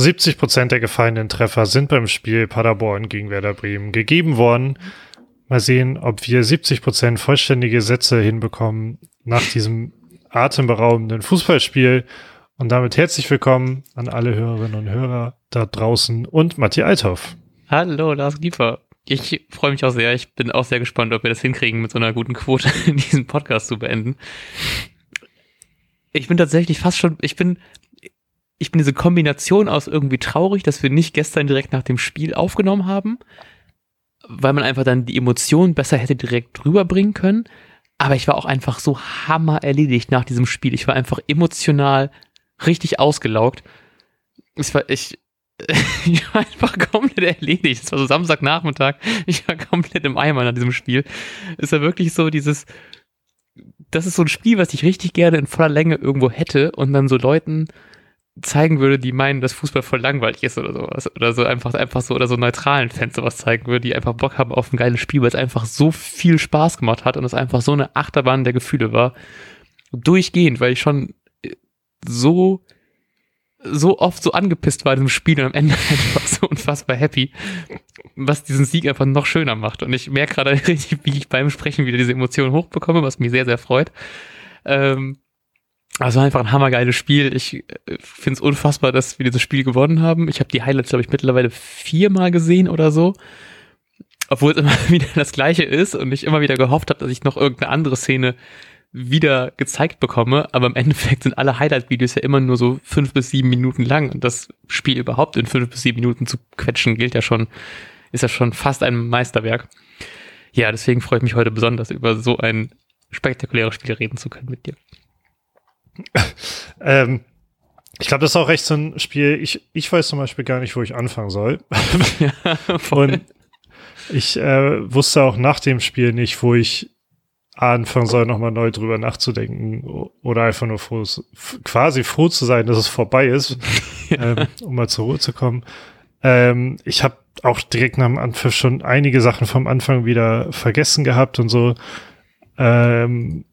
70 Prozent der gefallenen Treffer sind beim Spiel Paderborn gegen Werder Bremen gegeben worden. Mal sehen, ob wir 70 Prozent vollständige Sätze hinbekommen nach diesem atemberaubenden Fußballspiel. Und damit herzlich willkommen an alle Hörerinnen und Hörer da draußen und Matti Althoff. Hallo, Lars Giefer. Ich freue mich auch sehr. Ich bin auch sehr gespannt, ob wir das hinkriegen, mit so einer guten Quote diesen Podcast zu beenden. Ich bin tatsächlich fast schon, ich bin, ich bin diese Kombination aus irgendwie traurig, dass wir nicht gestern direkt nach dem Spiel aufgenommen haben, weil man einfach dann die Emotionen besser hätte direkt rüberbringen können. Aber ich war auch einfach so hammer erledigt nach diesem Spiel. Ich war einfach emotional richtig ausgelaugt. Es war, ich, ich war einfach komplett erledigt. Es war so Samstagnachmittag. Ich war komplett im Eimer nach diesem Spiel. Es war wirklich so dieses, das ist so ein Spiel, was ich richtig gerne in voller Länge irgendwo hätte und dann so Leuten zeigen würde, die meinen, dass Fußball voll langweilig ist oder sowas. Oder so einfach, einfach so, oder so neutralen Fans sowas zeigen würde, die einfach Bock haben auf ein geiles Spiel, weil es einfach so viel Spaß gemacht hat und es einfach so eine Achterbahn der Gefühle war. Durchgehend, weil ich schon so, so oft so angepisst war in diesem Spiel und am Ende einfach so unfassbar happy, was diesen Sieg einfach noch schöner macht. Und ich merke gerade richtig, wie ich beim Sprechen wieder diese Emotionen hochbekomme, was mich sehr, sehr freut. Ähm, also einfach ein hammergeiles Spiel. Ich äh, finde es unfassbar, dass wir dieses Spiel gewonnen haben. Ich habe die Highlights, glaube ich, mittlerweile viermal gesehen oder so. Obwohl es immer wieder das gleiche ist und ich immer wieder gehofft habe, dass ich noch irgendeine andere Szene wieder gezeigt bekomme. Aber im Endeffekt sind alle Highlight-Videos ja immer nur so fünf bis sieben Minuten lang. Und das Spiel überhaupt in fünf bis sieben Minuten zu quetschen, gilt ja schon, ist ja schon fast ein Meisterwerk. Ja, deswegen freue ich mich heute besonders über so ein spektakuläres Spiel reden zu können mit dir. ähm, ich glaube, das ist auch recht so ein Spiel. Ich, ich weiß zum Beispiel gar nicht, wo ich anfangen soll. ja, Und ich äh, wusste auch nach dem Spiel nicht, wo ich anfangen soll, nochmal neu drüber nachzudenken oder einfach nur froh, quasi froh zu sein, dass es vorbei ist, ähm, um mal zur Ruhe zu kommen. Ähm, ich habe auch direkt nach dem Anpfiff schon einige Sachen vom Anfang wieder vergessen gehabt und so. Ähm,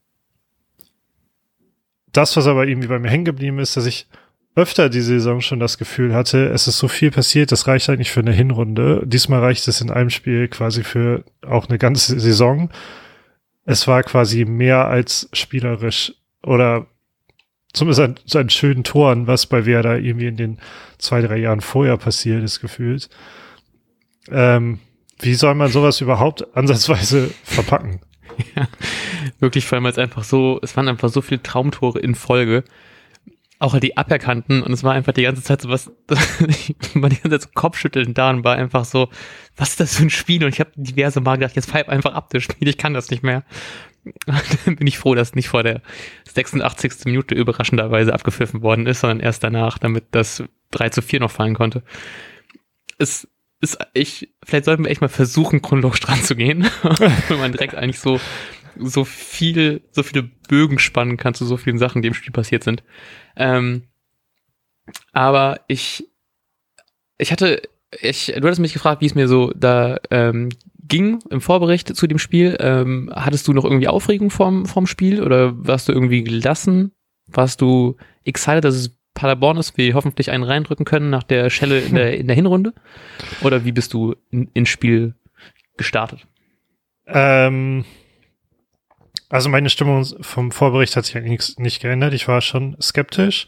das, was aber irgendwie bei mir hängen geblieben ist, dass ich öfter die Saison schon das Gefühl hatte, es ist so viel passiert, das reicht eigentlich für eine Hinrunde. Diesmal reicht es in einem Spiel quasi für auch eine ganze Saison. Es war quasi mehr als spielerisch oder zumindest an, an schönen Toren, was bei Werder irgendwie in den zwei, drei Jahren vorher passiert ist, gefühlt. Ähm, wie soll man sowas überhaupt ansatzweise verpacken? Ja, wirklich, vor allem als einfach so, es waren einfach so viele Traumtore in Folge. Auch halt die Aberkannten und es war einfach die ganze Zeit so was, war die ganze Zeit so Kopfschütteln da und war einfach so, was ist das für ein Spiel? Und ich habe diverse Mal gedacht, jetzt pfeif einfach ab das Spiel, ich kann das nicht mehr. dann bin ich froh, dass nicht vor der 86. Minute überraschenderweise abgepfiffen worden ist, sondern erst danach, damit das 3 zu 4 noch fallen konnte. Es ist, ich, vielleicht sollten wir echt mal versuchen, chronologisch dran zu gehen, wenn man direkt eigentlich so, so viel, so viele Bögen spannen kann zu so vielen Sachen, die im Spiel passiert sind. Ähm, aber ich, ich hatte, ich, du hattest mich gefragt, wie es mir so da ähm, ging im Vorbericht zu dem Spiel. Ähm, hattest du noch irgendwie Aufregung vorm, vorm Spiel oder warst du irgendwie gelassen? Warst du excited, dass es Paderborn ist, wir hoffentlich einen reindrücken können nach der Schelle in der, in der Hinrunde? Oder wie bist du in, ins Spiel gestartet? Ähm, also meine Stimmung vom Vorbericht hat sich eigentlich nicht geändert. Ich war schon skeptisch.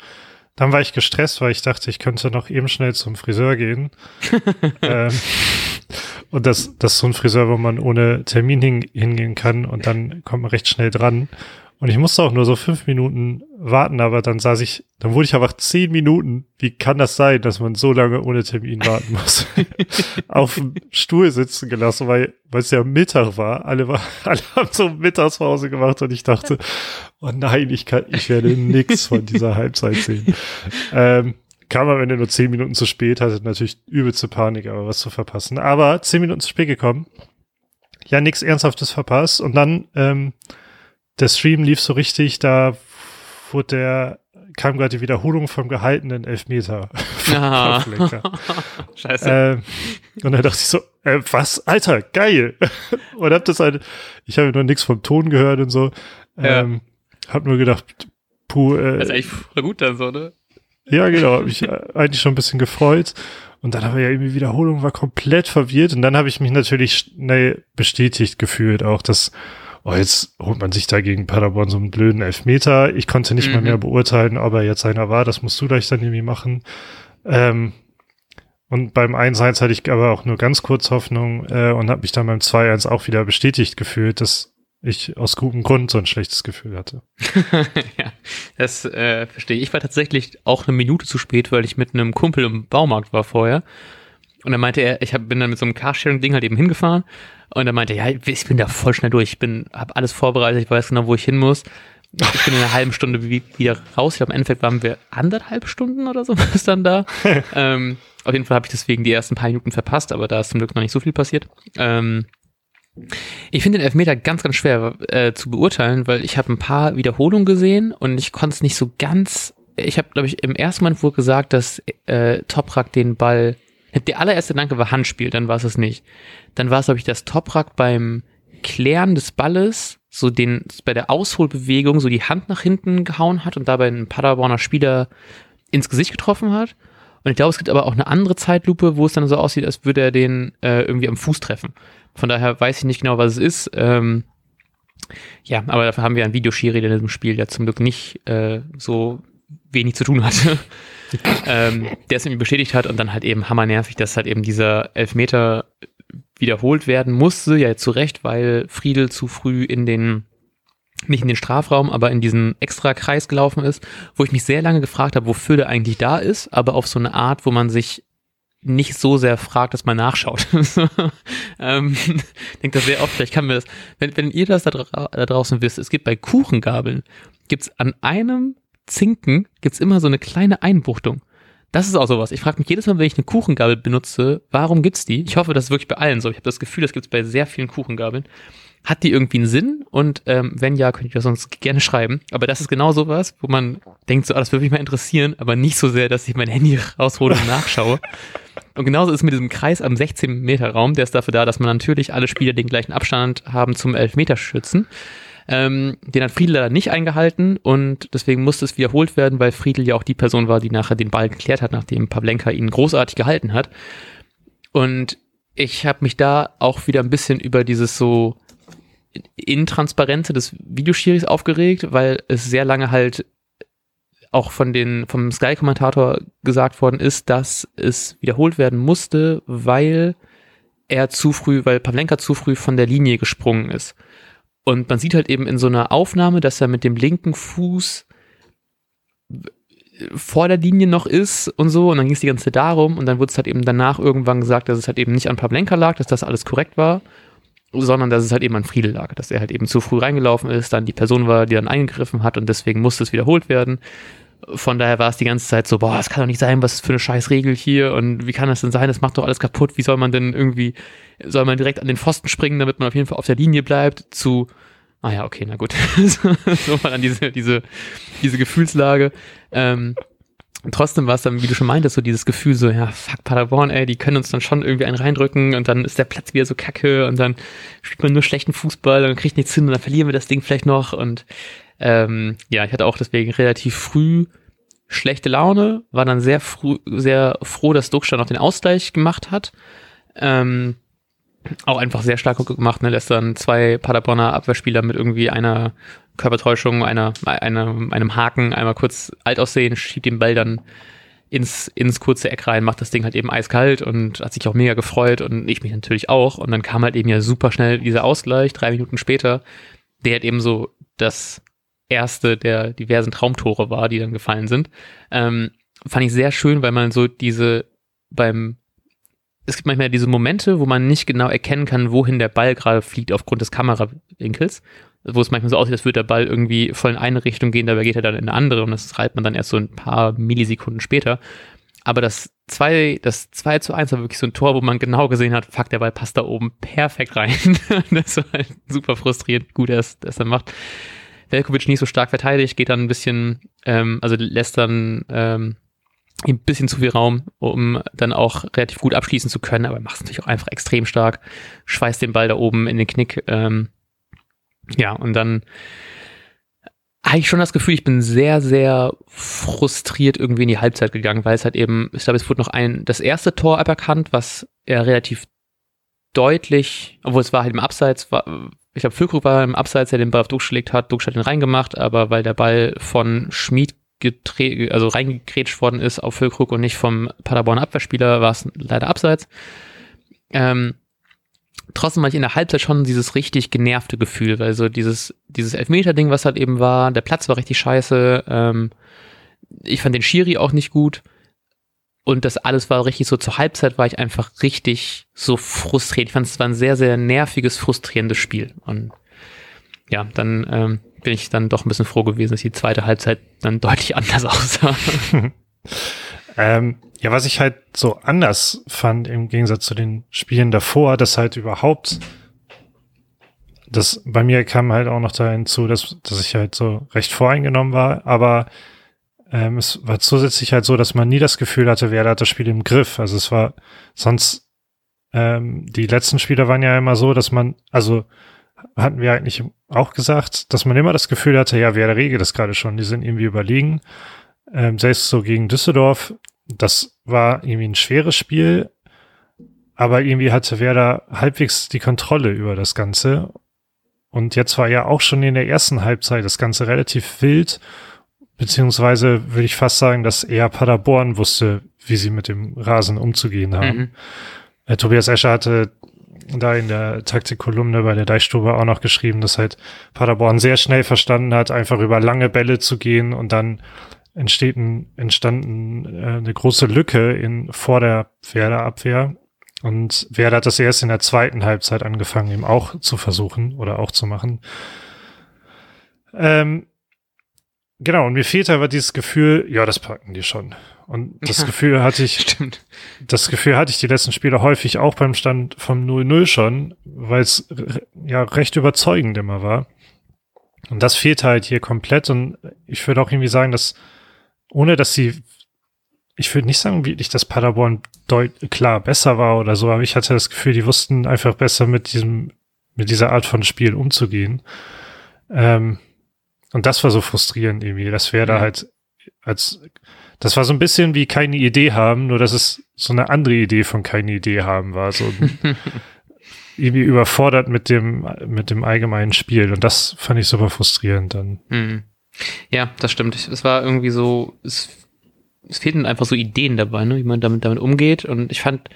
Dann war ich gestresst, weil ich dachte, ich könnte noch eben schnell zum Friseur gehen. ähm, und das, das ist so ein Friseur, wo man ohne Termin hin, hingehen kann und dann kommt man recht schnell dran. Und ich musste auch nur so fünf Minuten warten, aber dann saß ich, dann wurde ich einfach zehn Minuten. Wie kann das sein, dass man so lange ohne Termin warten muss? auf dem Stuhl sitzen gelassen, weil, weil es ja Mittag war. Alle, war, alle haben so Mittagspause gemacht und ich dachte, oh nein, ich kann, ich werde nix von dieser Halbzeit sehen. Ähm, kam am Ende nur zehn Minuten zu spät, hatte natürlich übelste Panik, aber was zu verpassen. Aber zehn Minuten zu spät gekommen. Ja, nichts Ernsthaftes verpasst. Und dann, ähm, der Stream lief so richtig, da wurde der, kam gerade die Wiederholung vom gehaltenen Elfmeter. Ah. Scheiße. Ähm, und dann dachte ich so, äh, was? Alter, geil. und hab das halt, ich habe nur nichts vom Ton gehört und so. Ähm, ja. Hab nur gedacht, puh. Äh, das ist eigentlich voll gut dann so, ne? Ja, genau, habe ich eigentlich schon ein bisschen gefreut. Und dann aber ja irgendwie Wiederholung war komplett verwirrt. Und dann habe ich mich natürlich schnell bestätigt gefühlt, auch dass, oh, jetzt holt man sich da gegen Paderborn so einen blöden Elfmeter. Ich konnte nicht mhm. mal mehr beurteilen, ob er jetzt einer war. Das musst du gleich dann irgendwie machen. Ähm, und beim 1-1 hatte ich aber auch nur ganz kurz Hoffnung äh, und habe mich dann beim 2-1 auch wieder bestätigt gefühlt, dass ich aus gutem Grund so ein schlechtes Gefühl hatte. ja, das äh, verstehe ich. Ich war tatsächlich auch eine Minute zu spät, weil ich mit einem Kumpel im Baumarkt war vorher. Und dann meinte er, ich hab, bin dann mit so einem Carsharing-Ding halt eben hingefahren. Und er meinte, ja, ich bin da voll schnell durch. Ich bin, habe alles vorbereitet, ich weiß genau, wo ich hin muss. Ich bin in einer halben Stunde wieder raus. Ich glaube, im Endeffekt waren wir anderthalb Stunden oder so was dann da. ähm, auf jeden Fall habe ich deswegen die ersten paar Minuten verpasst, aber da ist zum Glück noch nicht so viel passiert. Ähm, ich finde den Elfmeter ganz, ganz schwer äh, zu beurteilen, weil ich habe ein paar Wiederholungen gesehen und ich konnte es nicht so ganz. Ich habe, glaube ich, im ersten Moment wohl gesagt, dass äh, Toprak den Ball. Der allererste Danke war Handspiel, dann war es es nicht. Dann war es, glaube ich, dass Toprak beim Klären des Balles so den bei der Ausholbewegung so die Hand nach hinten gehauen hat und dabei einen Paderborner Spieler ins Gesicht getroffen hat. Und ich glaube, es gibt aber auch eine andere Zeitlupe, wo es dann so aussieht, als würde er den äh, irgendwie am Fuß treffen. Von daher weiß ich nicht genau, was es ist. Ähm, ja, aber dafür haben wir einen Videoschiri in diesem Spiel, der zum Glück nicht äh, so wenig zu tun hatte. ähm, der es irgendwie bestätigt hat und dann halt eben hammernervig, dass halt eben dieser Elfmeter wiederholt werden musste, ja zu Recht, weil Friedel zu früh in den nicht in den Strafraum, aber in diesen extra Kreis gelaufen ist, wo ich mich sehr lange gefragt habe, wofür der eigentlich da ist, aber auf so eine Art, wo man sich nicht so sehr fragt, dass man nachschaut. ähm, denke das sehr oft, vielleicht kann mir das, wenn, wenn ihr das da, da draußen wisst, es gibt bei Kuchengabeln, gibt's an einem Zinken, gibt's immer so eine kleine Einbuchtung. Das ist auch sowas. Ich frage mich jedes Mal, wenn ich eine Kuchengabel benutze, warum gibt's die? Ich hoffe, das ist wirklich bei allen so. Ich habe das Gefühl, das gibt's bei sehr vielen Kuchengabeln. Hat die irgendwie einen Sinn? Und ähm, wenn ja, könnt ihr das sonst gerne schreiben. Aber das ist genau sowas, wo man denkt, so, ah, das würde mich mal interessieren, aber nicht so sehr, dass ich mein Handy raushole und nachschaue. Und genauso ist mit diesem Kreis am 16 Meter Raum. Der ist dafür da, dass man natürlich alle Spieler den gleichen Abstand haben zum Elfmeterschützen. Ähm, den hat Friedel leider nicht eingehalten und deswegen musste es wiederholt werden, weil Friedel ja auch die Person war, die nachher den Ball geklärt hat, nachdem Pavlenka ihn großartig gehalten hat. Und ich habe mich da auch wieder ein bisschen über dieses so Intransparente des Videoschiris aufgeregt, weil es sehr lange halt auch von den, vom Sky-Kommentator gesagt worden ist, dass es wiederholt werden musste, weil er zu früh, weil Pavlenka zu früh von der Linie gesprungen ist. Und man sieht halt eben in so einer Aufnahme, dass er mit dem linken Fuß vor der Linie noch ist und so. Und dann ging es die ganze Zeit darum. Und dann wurde es halt eben danach irgendwann gesagt, dass es halt eben nicht an Pavlenka lag, dass das alles korrekt war, sondern dass es halt eben an Friedel lag, dass er halt eben zu früh reingelaufen ist, dann die Person war, die dann eingegriffen hat und deswegen musste es wiederholt werden. Von daher war es die ganze Zeit so, boah, es kann doch nicht sein, was für eine scheiß Regel hier und wie kann das denn sein, das macht doch alles kaputt, wie soll man denn irgendwie, soll man direkt an den Pfosten springen, damit man auf jeden Fall auf der Linie bleibt, zu, ah ja, okay, na gut, so mal an diese, diese, diese Gefühlslage. Ähm, trotzdem war es dann, wie du schon meintest, so dieses Gefühl so, ja, fuck Paderborn, ey, die können uns dann schon irgendwie einen reindrücken und dann ist der Platz wieder so kacke und dann spielt man nur schlechten Fußball und kriegt nichts hin und dann verlieren wir das Ding vielleicht noch und ähm, ja, ich hatte auch deswegen relativ früh schlechte Laune, war dann sehr früh, sehr froh, dass Duckstein noch den Ausgleich gemacht hat. Ähm, auch einfach sehr stark gemacht, ne? Lässt dann zwei Paderborner Abwehrspieler mit irgendwie einer Körpertäuschung, einer, einer, einem Haken einmal kurz alt aussehen, schiebt den Ball dann ins, ins kurze Eck rein, macht das Ding halt eben eiskalt und hat sich auch mega gefreut und ich mich natürlich auch. Und dann kam halt eben ja super schnell dieser Ausgleich, drei Minuten später, der halt eben so das erste der diversen Traumtore war, die dann gefallen sind. Ähm, fand ich sehr schön, weil man so diese beim es gibt manchmal diese Momente, wo man nicht genau erkennen kann, wohin der Ball gerade fliegt aufgrund des Kamerawinkels, wo es manchmal so aussieht, als würde der Ball irgendwie voll in eine Richtung gehen, dabei geht er dann in eine andere und das reibt man dann erst so ein paar Millisekunden später. Aber das 2, das 2 zu 1 war wirklich so ein Tor, wo man genau gesehen hat, fuck, der Ball passt da oben perfekt rein. das war halt super frustrierend, gut, dass er macht. Velkovic nicht so stark verteidigt, geht dann ein bisschen, ähm, also lässt dann ähm, ein bisschen zu viel Raum, um dann auch relativ gut abschließen zu können, aber er macht es natürlich auch einfach extrem stark, schweißt den Ball da oben in den Knick. Ähm, ja, und dann eigentlich schon das Gefühl, ich bin sehr, sehr frustriert irgendwie in die Halbzeit gegangen, weil es halt eben, ich glaube, es wurde noch ein, das erste Tor aberkannt, was er relativ deutlich, obwohl es war halt im Abseits, war, ich glaube, Füllkrug war im Abseits, der den Ball auf Duxch gelegt hat, Duxch hat ihn reingemacht, aber weil der Ball von Schmid also reingegrätscht worden ist auf Füllkrug und nicht vom Paderborn Abwehrspieler, war es leider Abseits. Ähm, trotzdem hatte ich in der Halbzeit schon dieses richtig genervte Gefühl, weil so dieses, dieses Elfmeter-Ding, was halt eben war, der Platz war richtig scheiße, ähm, ich fand den Schiri auch nicht gut und das alles war richtig so zur Halbzeit war ich einfach richtig so frustriert. Ich fand es war ein sehr, sehr nerviges, frustrierendes Spiel und ja, dann ähm, bin ich dann doch ein bisschen froh gewesen, dass die zweite Halbzeit dann deutlich anders aussah. Ähm, ja, was ich halt so anders fand im Gegensatz zu den Spielen davor, dass halt überhaupt, das bei mir kam halt auch noch da hinzu, dass, dass ich halt so recht voreingenommen war, aber ähm, es war zusätzlich halt so, dass man nie das Gefühl hatte, wer hat das Spiel im Griff. Also es war sonst, ähm, die letzten Spiele waren ja immer so, dass man, also hatten wir eigentlich auch gesagt, dass man immer das Gefühl hatte, ja, wer regelt das gerade schon, die sind irgendwie überlegen. Ähm, selbst so gegen Düsseldorf das war irgendwie ein schweres Spiel, aber irgendwie hatte Werder halbwegs die Kontrolle über das Ganze. Und jetzt war ja auch schon in der ersten Halbzeit das Ganze relativ wild, beziehungsweise würde ich fast sagen, dass eher Paderborn wusste, wie sie mit dem Rasen umzugehen haben. Mhm. Äh, Tobias Escher hatte da in der Taktikkolumne bei der Deichstube auch noch geschrieben, dass halt Paderborn sehr schnell verstanden hat, einfach über lange Bälle zu gehen und dann entsteht ein, entstanden äh, eine große Lücke in, vor der Werder-Abwehr. Und Werder hat das erst in der zweiten Halbzeit angefangen, ihm auch zu versuchen oder auch zu machen. Ähm, genau, und mir fehlt aber dieses Gefühl, ja, das packen die schon. Und das ja, Gefühl hatte ich, stimmt. das Gefühl hatte ich die letzten Spiele häufig auch beim Stand vom 0-0 schon, weil es ja recht überzeugend immer war. Und das fehlt halt hier komplett. Und ich würde auch irgendwie sagen, dass ohne dass sie, ich würde nicht sagen, wirklich, dass Paderborn klar besser war oder so, aber ich hatte das Gefühl, die wussten einfach besser mit diesem, mit dieser Art von Spiel umzugehen. Ähm, und das war so frustrierend irgendwie. Das wäre da mhm. halt als, das war so ein bisschen wie keine Idee haben, nur dass es so eine andere Idee von keine Idee haben war. So irgendwie überfordert mit dem, mit dem allgemeinen Spiel. Und das fand ich super frustrierend dann. Mhm. Ja, das stimmt. Es war irgendwie so, es, es fehlten einfach so Ideen dabei, ne, wie man damit, damit umgeht. Und ich fand,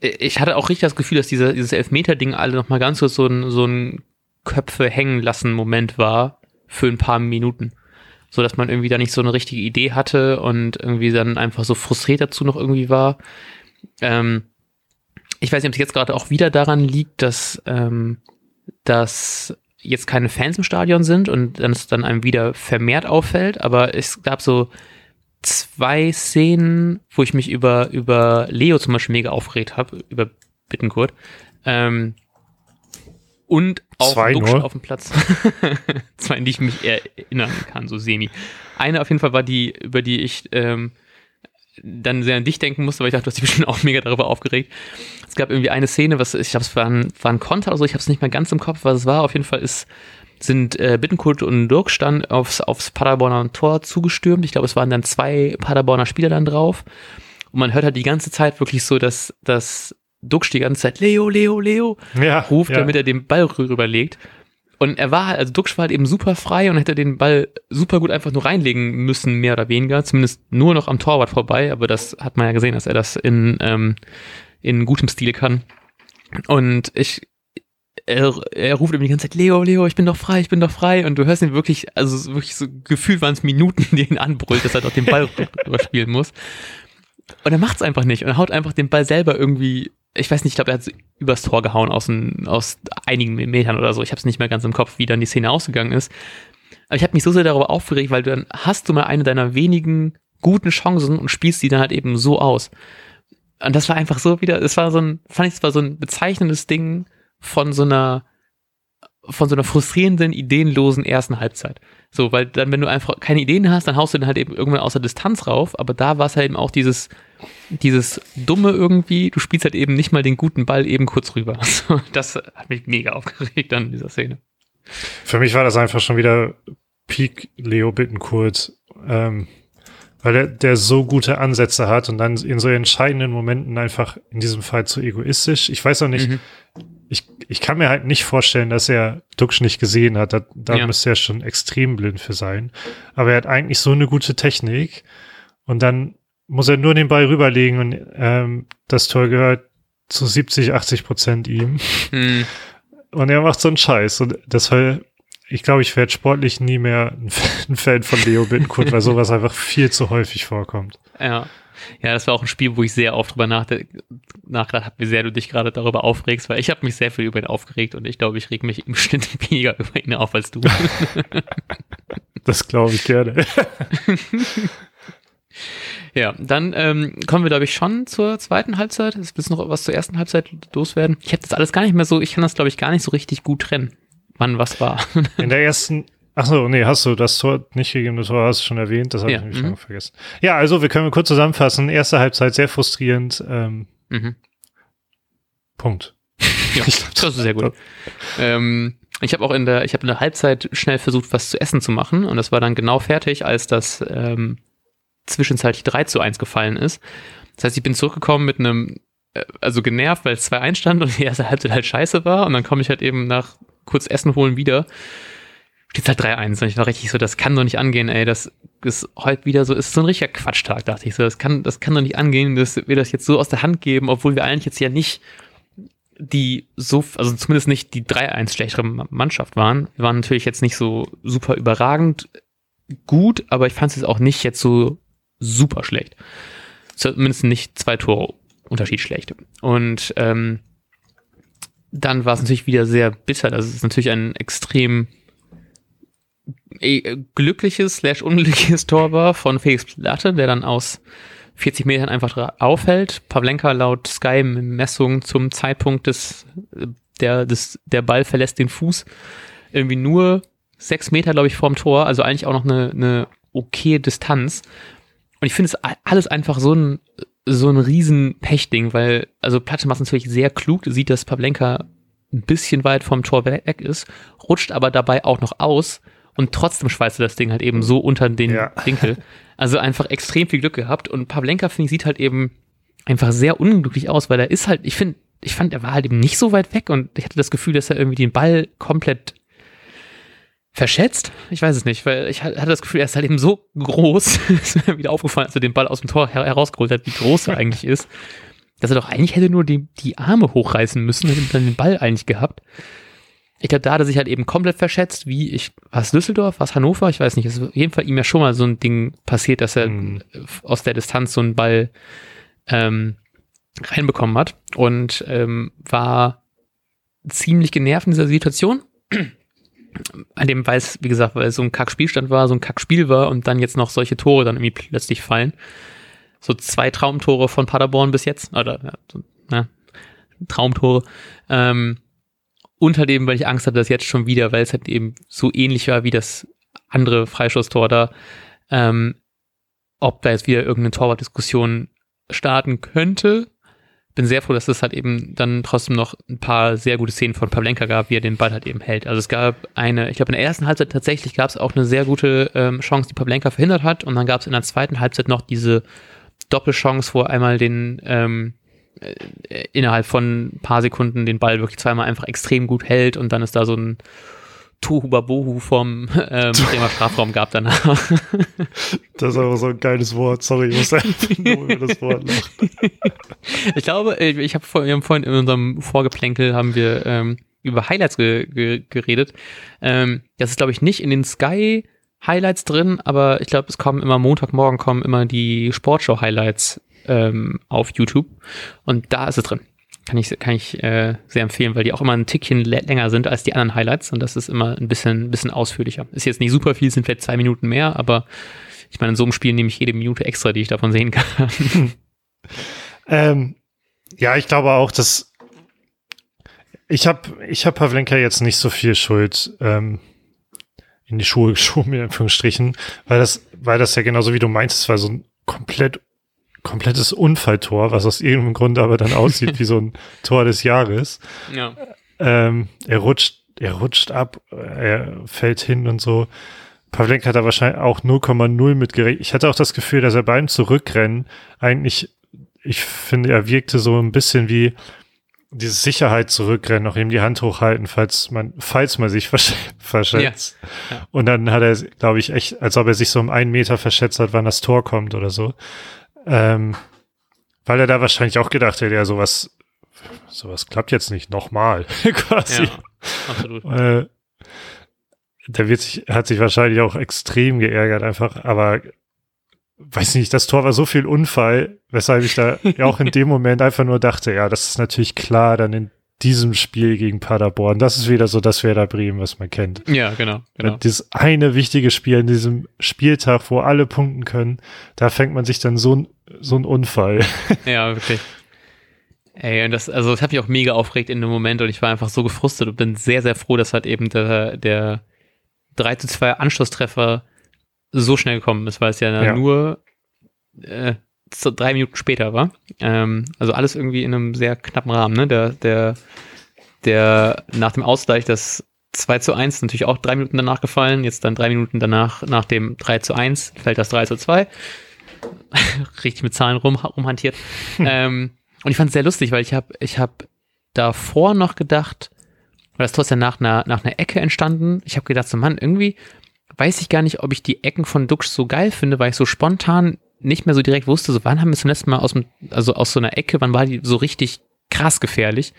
ich hatte auch richtig das Gefühl, dass dieser, dieses Elfmeter-Ding alle nochmal ganz kurz so ein, so ein Köpfe hängen lassen Moment war für ein paar Minuten. So dass man irgendwie da nicht so eine richtige Idee hatte und irgendwie dann einfach so frustriert dazu noch irgendwie war. Ähm, ich weiß nicht, ob es jetzt gerade auch wieder daran liegt, dass, ähm, dass jetzt keine Fans im Stadion sind und dann es dann einem wieder vermehrt auffällt, aber es gab so zwei Szenen, wo ich mich über, über Leo zum Beispiel mega aufgeregt habe, über Bittenkurt. Ähm, und auch Zwei nur. auf dem Platz. Zwei, in die ich mich erinnern kann, so semi. Eine auf jeden Fall war die, über die ich ähm, dann sehr an dich denken musste, weil ich dachte, du hast dich bestimmt auch mega darüber aufgeregt. Es gab irgendwie eine Szene, was ich glaube, es war ein, war ein Konter oder so, ich habe es nicht mehr ganz im Kopf, was es war. Auf jeden Fall ist, sind äh, Bittenkurt und Dirk dann aufs, aufs Paderborner Tor zugestürmt. Ich glaube, es waren dann zwei Paderborner Spieler dann drauf. Und man hört halt die ganze Zeit wirklich so, dass, dass Duxch die ganze Zeit Leo, Leo, Leo ja, ruft, ja. damit er den Ball rüberlegt. Und er war halt, also Duxch war halt eben super frei und hätte den Ball super gut einfach nur reinlegen müssen, mehr oder weniger. Zumindest nur noch am Torwart vorbei, aber das hat man ja gesehen, dass er das in, ähm, in gutem Stil kann. Und ich, er, er ruft ihm die ganze Zeit, Leo, Leo, ich bin doch frei, ich bin doch frei. Und du hörst ihn wirklich, also wirklich so gefühlt waren es Minuten, die ihn anbrüllt, dass er doch den Ball rüberspielen muss. Und er macht's einfach nicht und haut einfach den Ball selber irgendwie ich weiß nicht, ich glaube, er hat übers Tor gehauen aus, ein, aus einigen Metern oder so. Ich habe es nicht mehr ganz im Kopf, wie dann die Szene ausgegangen ist. Aber ich habe mich so sehr darüber aufgeregt, weil du dann hast du mal eine deiner wenigen guten Chancen und spielst die dann halt eben so aus. Und das war einfach so wieder, es war so ein, fand ich, es war so ein bezeichnendes Ding von so einer, von so einer frustrierenden, ideenlosen ersten Halbzeit. So, weil dann, wenn du einfach keine Ideen hast, dann haust du dann halt eben irgendwann aus der Distanz rauf, aber da war es halt eben auch dieses, dieses Dumme irgendwie, du spielst halt eben nicht mal den guten Ball eben kurz rüber. So, das hat mich mega aufgeregt an dieser Szene. Für mich war das einfach schon wieder Peak Leo Bittenkurt, ähm, weil er der so gute Ansätze hat und dann in so entscheidenden Momenten einfach in diesem Fall zu egoistisch. Ich weiß auch nicht, mhm. Ich, ich kann mir halt nicht vorstellen, dass er Duxch nicht gesehen hat. Da, da ja. müsste er schon extrem blind für sein. Aber er hat eigentlich so eine gute Technik und dann muss er nur den Ball rüberlegen und ähm, das Tor gehört zu 70, 80 Prozent ihm. Mhm. Und er macht so einen Scheiß. Und deshalb ich glaube, ich werde sportlich nie mehr ein Fan von Leo Bittencourt, weil sowas einfach viel zu häufig vorkommt. Ja. Ja, das war auch ein Spiel, wo ich sehr oft drüber nachgedacht habe, wie sehr du dich gerade darüber aufregst, weil ich habe mich sehr viel über ihn aufgeregt und ich glaube, ich reg mich im Schnitt weniger über ihn auf als du. das glaube ich gerne. ja, dann ähm, kommen wir, glaube ich, schon zur zweiten Halbzeit. Willst du noch was zur ersten Halbzeit loswerden? Ich habe das alles gar nicht mehr so, ich kann das, glaube ich, gar nicht so richtig gut trennen wann was war. In der ersten, ach so, nee, hast du das Tor nicht gegeben, das Tor hast du schon erwähnt, das habe ja. ich nämlich mhm. schon vergessen. Ja, also wir können kurz zusammenfassen. Erste Halbzeit sehr frustrierend. Ähm, mhm. Punkt. Ja, das ist sehr gut. Ähm, ich habe auch in der, ich habe in der Halbzeit schnell versucht, was zu essen zu machen und das war dann genau fertig, als das ähm, zwischenzeitlich 3 zu 1 gefallen ist. Das heißt, ich bin zurückgekommen mit einem, äh, also genervt, weil es 2 einstand und die erste Halbzeit halt scheiße war und dann komme ich halt eben nach kurz Essen holen wieder. Steht halt 3-1 und ich war richtig so, das kann doch nicht angehen, ey, das ist heute wieder so, ist so ein richtiger Quatschtag, dachte ich so, das kann, das kann doch nicht angehen, dass wir das jetzt so aus der Hand geben, obwohl wir eigentlich jetzt ja nicht die so, also zumindest nicht die 3-1 schlechtere Mannschaft waren. Wir waren natürlich jetzt nicht so super überragend gut, aber ich fand es jetzt auch nicht jetzt so super schlecht. Zumindest nicht zwei Tore Unterschied schlecht. Und ähm, dann war es natürlich wieder sehr bitter. Das ist natürlich ein extrem glückliches slash unglückliches Tor war von Felix Platte, der dann aus 40 Metern einfach aufhält. Pavlenka laut Sky Messung zum Zeitpunkt des, der, des, der Ball verlässt den Fuß irgendwie nur sechs Meter, glaube ich, vorm Tor, also eigentlich auch noch eine, eine okay Distanz. Und ich finde es alles einfach so ein so ein riesen Pechding, weil, also Platte macht natürlich sehr klug, sieht, dass Pavlenka ein bisschen weit vom Tor weg ist, rutscht aber dabei auch noch aus und trotzdem schweißt er das Ding halt eben so unter den ja. Winkel. Also einfach extrem viel Glück gehabt und Pavlenka, finde ich, sieht halt eben einfach sehr unglücklich aus, weil er ist halt, ich finde, ich fand, er war halt eben nicht so weit weg und ich hatte das Gefühl, dass er irgendwie den Ball komplett verschätzt? Ich weiß es nicht, weil ich hatte das Gefühl, er ist halt eben so groß, ist mir wieder aufgefallen, als er den Ball aus dem Tor her herausgeholt hat, wie groß er eigentlich ist, dass er doch eigentlich hätte nur die, die Arme hochreißen müssen, hätte dann den Ball eigentlich gehabt. Ich glaube, da hat er sich halt eben komplett verschätzt, wie ich, was Düsseldorf, was Hannover, ich weiß nicht, es ist auf jeden Fall ihm ja schon mal so ein Ding passiert, dass er mhm. aus der Distanz so einen Ball ähm, reinbekommen hat und ähm, war ziemlich genervt in dieser Situation an dem, weil es, wie gesagt, weil es so ein Kackspielstand war, so ein Kackspiel war und dann jetzt noch solche Tore dann irgendwie plötzlich fallen. So zwei Traumtore von Paderborn bis jetzt, oder ja, so, ne, Traumtore. Ähm, unter dem, weil ich Angst hatte, dass jetzt schon wieder, weil es halt eben so ähnlich war wie das andere Freischusstor da, ähm, ob da jetzt wieder irgendeine Torwartdiskussion starten könnte bin sehr froh, dass es halt eben dann trotzdem noch ein paar sehr gute Szenen von Pavlenka gab, wie er den Ball halt eben hält. Also es gab eine, ich glaube in der ersten Halbzeit tatsächlich gab es auch eine sehr gute ähm, Chance, die Pavlenka verhindert hat und dann gab es in der zweiten Halbzeit noch diese Doppelchance, wo einmal den ähm, äh, innerhalb von ein paar Sekunden den Ball wirklich zweimal einfach extrem gut hält und dann ist da so ein Tohuwabohu vom ähm, Bremer Strafraum gab danach. das ist aber so ein geiles Wort. Sorry, ich muss einfach nur über das Wort lachen. Ich glaube, äh, ich habe vorhin, vorhin in unserem Vorgeplänkel haben wir ähm, über Highlights ge ge geredet. Ähm, das ist, glaube ich, nicht in den Sky Highlights drin, aber ich glaube, es kommen immer Montagmorgen kommen immer die Sportshow Highlights ähm, auf YouTube und da ist es drin. Kann ich, kann ich äh, sehr empfehlen, weil die auch immer ein Tickchen länger sind als die anderen Highlights und das ist immer ein bisschen, bisschen ausführlicher. Ist jetzt nicht super viel, sind vielleicht zwei Minuten mehr, aber ich meine, in so einem Spiel nehme ich jede Minute extra, die ich davon sehen kann. ähm, ja, ich glaube auch, dass ich habe ich hab Pavlenka jetzt nicht so viel Schuld ähm, in die Schuhe geschoben, in Anführungsstrichen, weil das, weil das ja genauso wie du meinst, es war so ein komplett komplettes Unfalltor, was aus irgendeinem Grund aber dann aussieht wie so ein Tor des Jahres. Ja. Ähm, er rutscht er rutscht ab, er fällt hin und so. Pavlenka hat da wahrscheinlich auch 0,0 mit gerechnet. Ich hatte auch das Gefühl, dass er beim Zurückrennen eigentlich, ich finde, er wirkte so ein bisschen wie diese Sicherheit zurückrennen, noch ihm die Hand hochhalten, falls man, falls man sich versch verschätzt. Ja. Ja. Und dann hat er, glaube ich, echt, als ob er sich so um einen Meter verschätzt hat, wann das Tor kommt oder so. Ähm, weil er da wahrscheinlich auch gedacht hätte, ja, sowas, sowas klappt jetzt nicht nochmal, quasi. Ja, absolut. Äh, der wird sich, hat sich wahrscheinlich auch extrem geärgert einfach, aber weiß nicht, das Tor war so viel Unfall, weshalb ich da auch in dem Moment einfach nur dachte, ja, das ist natürlich klar dann in diesem Spiel gegen Paderborn. Das ist wieder so das Werder Bremen, was man kennt. Ja, genau. genau. Dieses eine wichtige Spiel in diesem Spieltag, wo alle punkten können, da fängt man sich dann so, so ein Unfall. Ja, wirklich. Ey, und das, also das hat mich auch mega aufgeregt in dem Moment und ich war einfach so gefrustet und bin sehr, sehr froh, dass halt eben der, der 3 zu 2 Anschlusstreffer so schnell gekommen ist, weil es ja, ja. nur äh, so drei Minuten später war. Ähm, also alles irgendwie in einem sehr knappen Rahmen. Ne? Der, der, der nach dem Ausgleich das 2 zu 1 natürlich auch drei Minuten danach gefallen. Jetzt dann drei Minuten danach, nach dem 3 zu 1, fällt das 3 zu 2. Richtig mit Zahlen rum, rumhantiert. ähm, und ich fand es sehr lustig, weil ich habe ich hab davor noch gedacht, weil das Tor ist ja nach einer, nach einer Ecke entstanden. Ich habe gedacht, so Mann, irgendwie weiß ich gar nicht, ob ich die Ecken von Dux so geil finde, weil ich so spontan nicht mehr so direkt wusste, so wann haben wir zum letzten Mal aus dem, also aus so einer Ecke, wann war die so richtig krass gefährlich.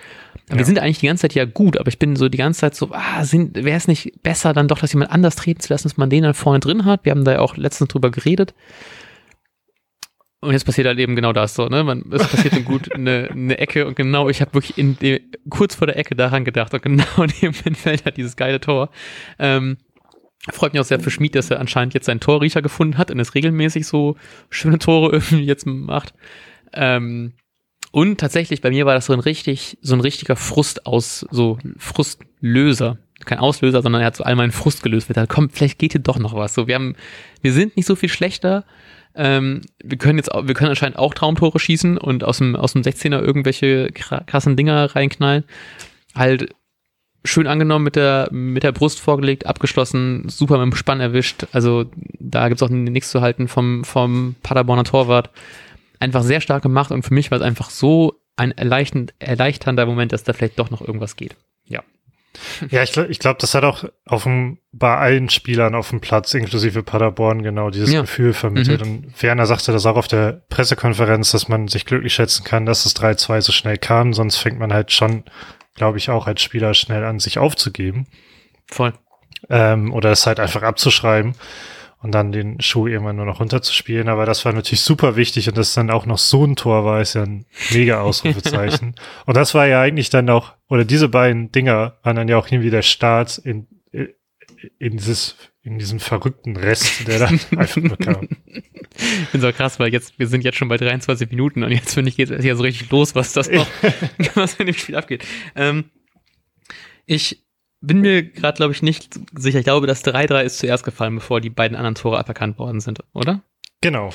Ja. Wir sind eigentlich die ganze Zeit ja gut, aber ich bin so die ganze Zeit so, ah, wäre es nicht besser, dann doch, dass jemand anders treten zu lassen, dass man den dann vorne drin hat. Wir haben da ja auch letztens drüber geredet. Und jetzt passiert halt eben genau das so, ne? Man, es passiert dann gut eine, eine Ecke und genau, ich habe wirklich in kurz vor der Ecke daran gedacht und genau neben dem Feld hat dieses geile Tor. Ähm, Freut mich auch sehr für Schmid, dass er anscheinend jetzt seinen Torriecher gefunden hat und es regelmäßig so schöne Tore irgendwie jetzt macht. Ähm, und tatsächlich, bei mir war das so ein richtig, so ein richtiger Frust aus, so Frustlöser. Kein Auslöser, sondern er hat so all meinen Frust gelöst. Wir komm, vielleicht geht hier doch noch was. So, wir haben, wir sind nicht so viel schlechter. Ähm, wir können jetzt, wir können anscheinend auch Traumtore schießen und aus dem, aus dem 16er irgendwelche krassen Dinger reinknallen. Halt, schön angenommen, mit der, mit der Brust vorgelegt, abgeschlossen, super mit dem Spann erwischt. Also da gibt's auch nichts zu halten vom, vom Paderborner Torwart. Einfach sehr stark gemacht und für mich war es einfach so ein erleichternd, erleichternder Moment, dass da vielleicht doch noch irgendwas geht. Ja. Ja, ich glaube, ich glaub, das hat auch auf dem, bei allen Spielern auf dem Platz, inklusive Paderborn, genau dieses ja. Gefühl vermittelt. Mhm. Und Werner sagte das auch auf der Pressekonferenz, dass man sich glücklich schätzen kann, dass das 3-2 so schnell kam, sonst fängt man halt schon glaube ich, auch als Spieler schnell an, sich aufzugeben. Voll. Ähm, oder es halt einfach abzuschreiben und dann den Schuh irgendwann nur noch runterzuspielen. Aber das war natürlich super wichtig und dass dann auch noch so ein Tor war, ist ja ein mega Ausrufezeichen. und das war ja eigentlich dann auch, oder diese beiden Dinger waren dann ja auch irgendwie der Start in, in dieses in diesem verrückten Rest, der da einfach nur kam. Ich bin so krass, weil jetzt, wir sind jetzt schon bei 23 Minuten und jetzt finde ich, geht es ja so richtig los, was das noch, was in dem Spiel abgeht. Ähm, ich bin mir gerade, glaube ich, nicht sicher. Ich glaube, das 3-3 ist zuerst gefallen, bevor die beiden anderen Tore aberkannt worden sind, oder? Genau.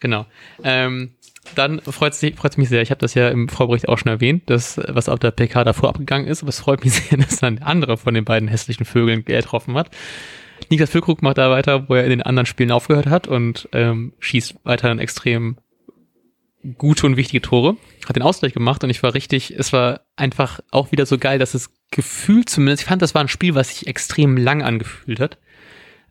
Genau. Ähm, dann freut es mich sehr. Ich habe das ja im Vorbericht auch schon erwähnt, dass, was auf der PK davor abgegangen ist. Aber es freut mich sehr, dass dann der andere von den beiden hässlichen Vögeln getroffen hat. Niklas Füllkrug macht da weiter, wo er in den anderen Spielen aufgehört hat und ähm, schießt weiterhin extrem gute und wichtige Tore. Hat den Ausgleich gemacht und ich war richtig, es war einfach auch wieder so geil, dass es gefühlt zumindest, ich fand, das war ein Spiel, was sich extrem lang angefühlt hat.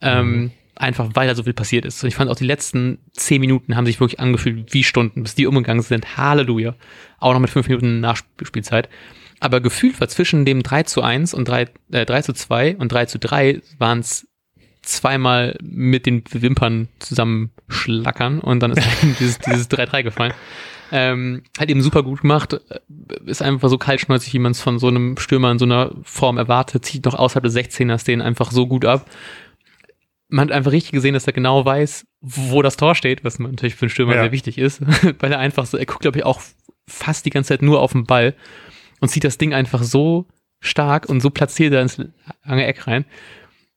Ähm, mhm. Einfach weil da so viel passiert ist. Und ich fand auch die letzten zehn Minuten haben sich wirklich angefühlt wie Stunden, bis die umgegangen sind. Halleluja. Auch noch mit fünf Minuten Nachspielzeit. Aber gefühlt war zwischen dem 3 zu 1 und 3, äh, 3 zu 2 und 3 zu 3 waren es zweimal mit den Wimpern zusammenschlackern und dann ist dieses, dieses 3-3 gefallen. Ähm, hat eben super gut gemacht, äh, ist einfach so kaltschnäuzig, wie man es von so einem Stürmer in so einer Form erwartet, zieht noch außerhalb des 16ers den einfach so gut ab. Man hat einfach richtig gesehen, dass er genau weiß, wo das Tor steht, was natürlich für einen Stürmer ja. sehr wichtig ist, weil er einfach so, er guckt, glaube ich, auch fast die ganze Zeit nur auf den Ball und zieht das Ding einfach so stark und so platziert er ins lange Eck rein.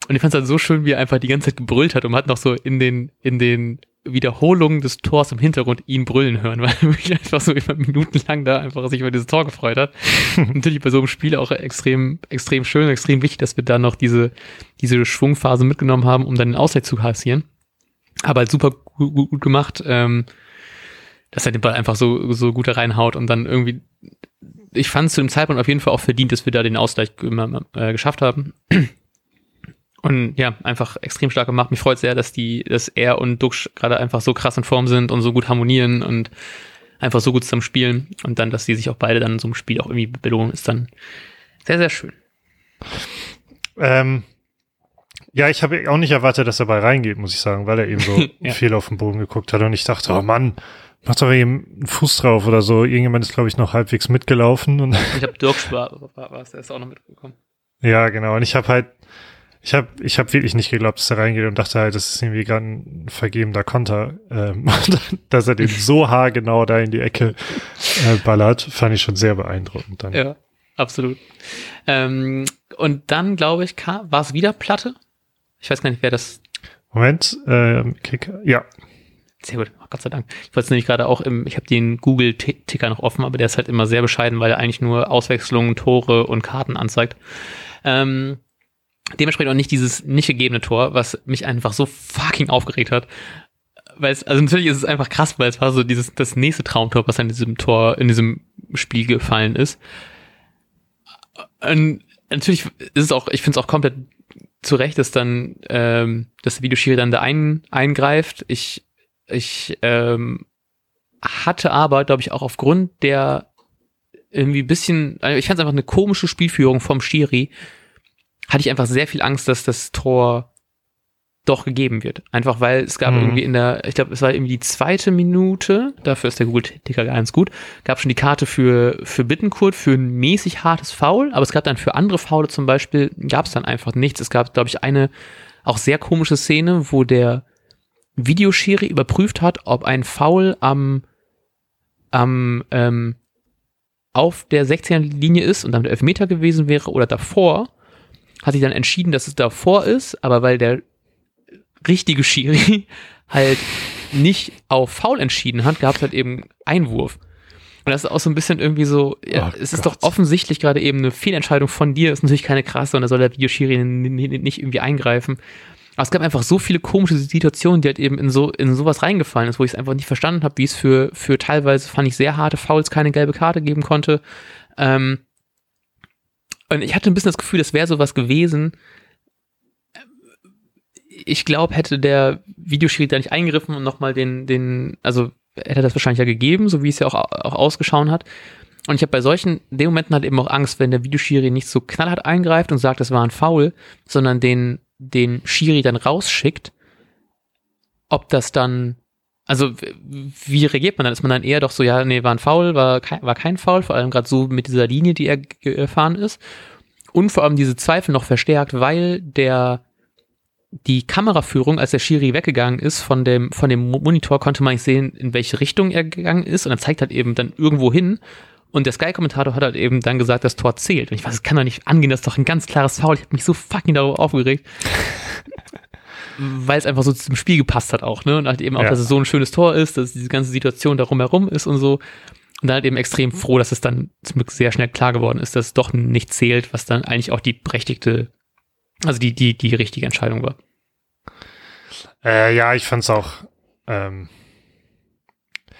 Und ich fand es halt so schön, wie er einfach die ganze Zeit gebrüllt hat und man hat noch so in den, in den Wiederholung des Tors im Hintergrund ihn brüllen hören, weil er mich einfach so über Minuten lang da einfach sich über dieses Tor gefreut hat. Natürlich bei so einem Spiel auch extrem, extrem schön, extrem wichtig, dass wir da noch diese, diese Schwungphase mitgenommen haben, um dann den Ausgleich zu kassieren. Aber halt super gut, gut gemacht, ähm, dass er den Ball einfach so, so gut da reinhaut und dann irgendwie, ich fand es zu dem Zeitpunkt auf jeden Fall auch verdient, dass wir da den Ausgleich äh, geschafft haben. Und ja, einfach extrem stark gemacht. Mich freut sehr, dass die, dass er und Duxch gerade einfach so krass in Form sind und so gut harmonieren und einfach so gut zusammen spielen. Und dann, dass die sich auch beide dann in so einem Spiel auch irgendwie belohnen, ist dann sehr, sehr schön. Ähm, ja, ich habe auch nicht erwartet, dass er bei reingeht, muss ich sagen, weil er eben so ja. viel auf den Boden geguckt hat. Und ich dachte, oh Mann, mach doch eben einen Fuß drauf oder so. Irgendjemand ist, glaube ich, noch halbwegs mitgelaufen. Und ich habe Dirk war, war, war, der ist auch noch mitgekommen. Ja, genau. Und ich habe halt ich habe ich hab wirklich nicht geglaubt, dass er reingeht und dachte halt, das ist irgendwie gerade ein vergebener Konter. Ähm, dass er den so haargenau da in die Ecke äh, ballert, fand ich schon sehr beeindruckend dann. Ja, absolut. Ähm, und dann, glaube ich, war es wieder Platte. Ich weiß gar nicht, wer das. Moment, äh, Kicker, ja. Sehr gut, Gott sei Dank. Ich wollte es nämlich gerade auch im, ich habe den Google-Ticker noch offen, aber der ist halt immer sehr bescheiden, weil er eigentlich nur Auswechslungen, Tore und Karten anzeigt. Ähm, dementsprechend auch nicht dieses nicht gegebene Tor, was mich einfach so fucking aufgeregt hat. Weil es, also natürlich ist es einfach krass, weil es war so dieses, das nächste Traumtor, was an diesem Tor, in diesem Spiel gefallen ist. Und natürlich ist es auch, ich finde es auch komplett zu Recht, dass dann, ähm, dass der Videoschiri dann da ein, eingreift. Ich, ich, ähm, hatte aber, glaube ich, auch aufgrund der irgendwie bisschen, also ich fand es einfach eine komische Spielführung vom Schiri, hatte ich einfach sehr viel Angst, dass das Tor doch gegeben wird. Einfach weil es gab mhm. irgendwie in der, ich glaube, es war irgendwie die zweite Minute, dafür ist der Google-Ticker ganz gut, gab schon die Karte für, für Bittenkurt für ein mäßig hartes Foul, aber es gab dann für andere Foule zum Beispiel, gab es dann einfach nichts. Es gab, glaube ich, eine auch sehr komische Szene, wo der Videoschiri überprüft hat, ob ein Foul am, am ähm, auf der 16er-Linie ist und damit Elfmeter gewesen wäre oder davor hat sich dann entschieden, dass es davor ist, aber weil der richtige Schiri halt nicht auf Foul entschieden hat, gab es halt eben Einwurf. Und das ist auch so ein bisschen irgendwie so, ja, oh es ist Gott. doch offensichtlich gerade eben eine Fehlentscheidung von dir, ist natürlich keine krasse und da soll der Videoschiri nicht irgendwie eingreifen. Aber es gab einfach so viele komische Situationen, die halt eben in so in sowas reingefallen ist, wo ich es einfach nicht verstanden habe, wie es für, für teilweise fand ich sehr harte Fouls keine gelbe Karte geben konnte. Ähm, und ich hatte ein bisschen das Gefühl, das wäre sowas gewesen. Ich glaube, hätte der Videoschiri da nicht eingegriffen und nochmal den, den, also hätte das wahrscheinlich ja gegeben, so wie es ja auch, auch ausgeschaut hat. Und ich habe bei solchen, in den Momenten halt eben auch Angst, wenn der Videoschiri nicht so knallhart eingreift und sagt, das war ein Foul, sondern den, den Schiri dann rausschickt, ob das dann also wie reagiert man dann? Ist man dann eher doch so, ja, nee, war ein Foul, war kein, war kein Foul, vor allem gerade so mit dieser Linie, die er gefahren ist. Und vor allem diese Zweifel noch verstärkt, weil der die Kameraführung, als der Schiri weggegangen ist von dem, von dem Monitor, konnte man nicht sehen, in welche Richtung er gegangen ist. Und er zeigt halt eben dann irgendwo hin. Und der Sky-Kommentator hat halt eben dann gesagt, das Tor zählt. Und ich weiß, es kann doch nicht angehen, das ist doch ein ganz klares Foul. Ich habe mich so fucking darüber aufgeregt weil es einfach so zum Spiel gepasst hat auch, ne? Und halt eben auch, ja. dass es so ein schönes Tor ist, dass diese ganze Situation darum herum ist und so. Und dann halt eben extrem froh, dass es dann zum Glück sehr schnell klar geworden ist, dass es doch nicht zählt, was dann eigentlich auch die berechtigte, also die, die, die richtige Entscheidung war. Äh, ja, ich fand's auch, ähm,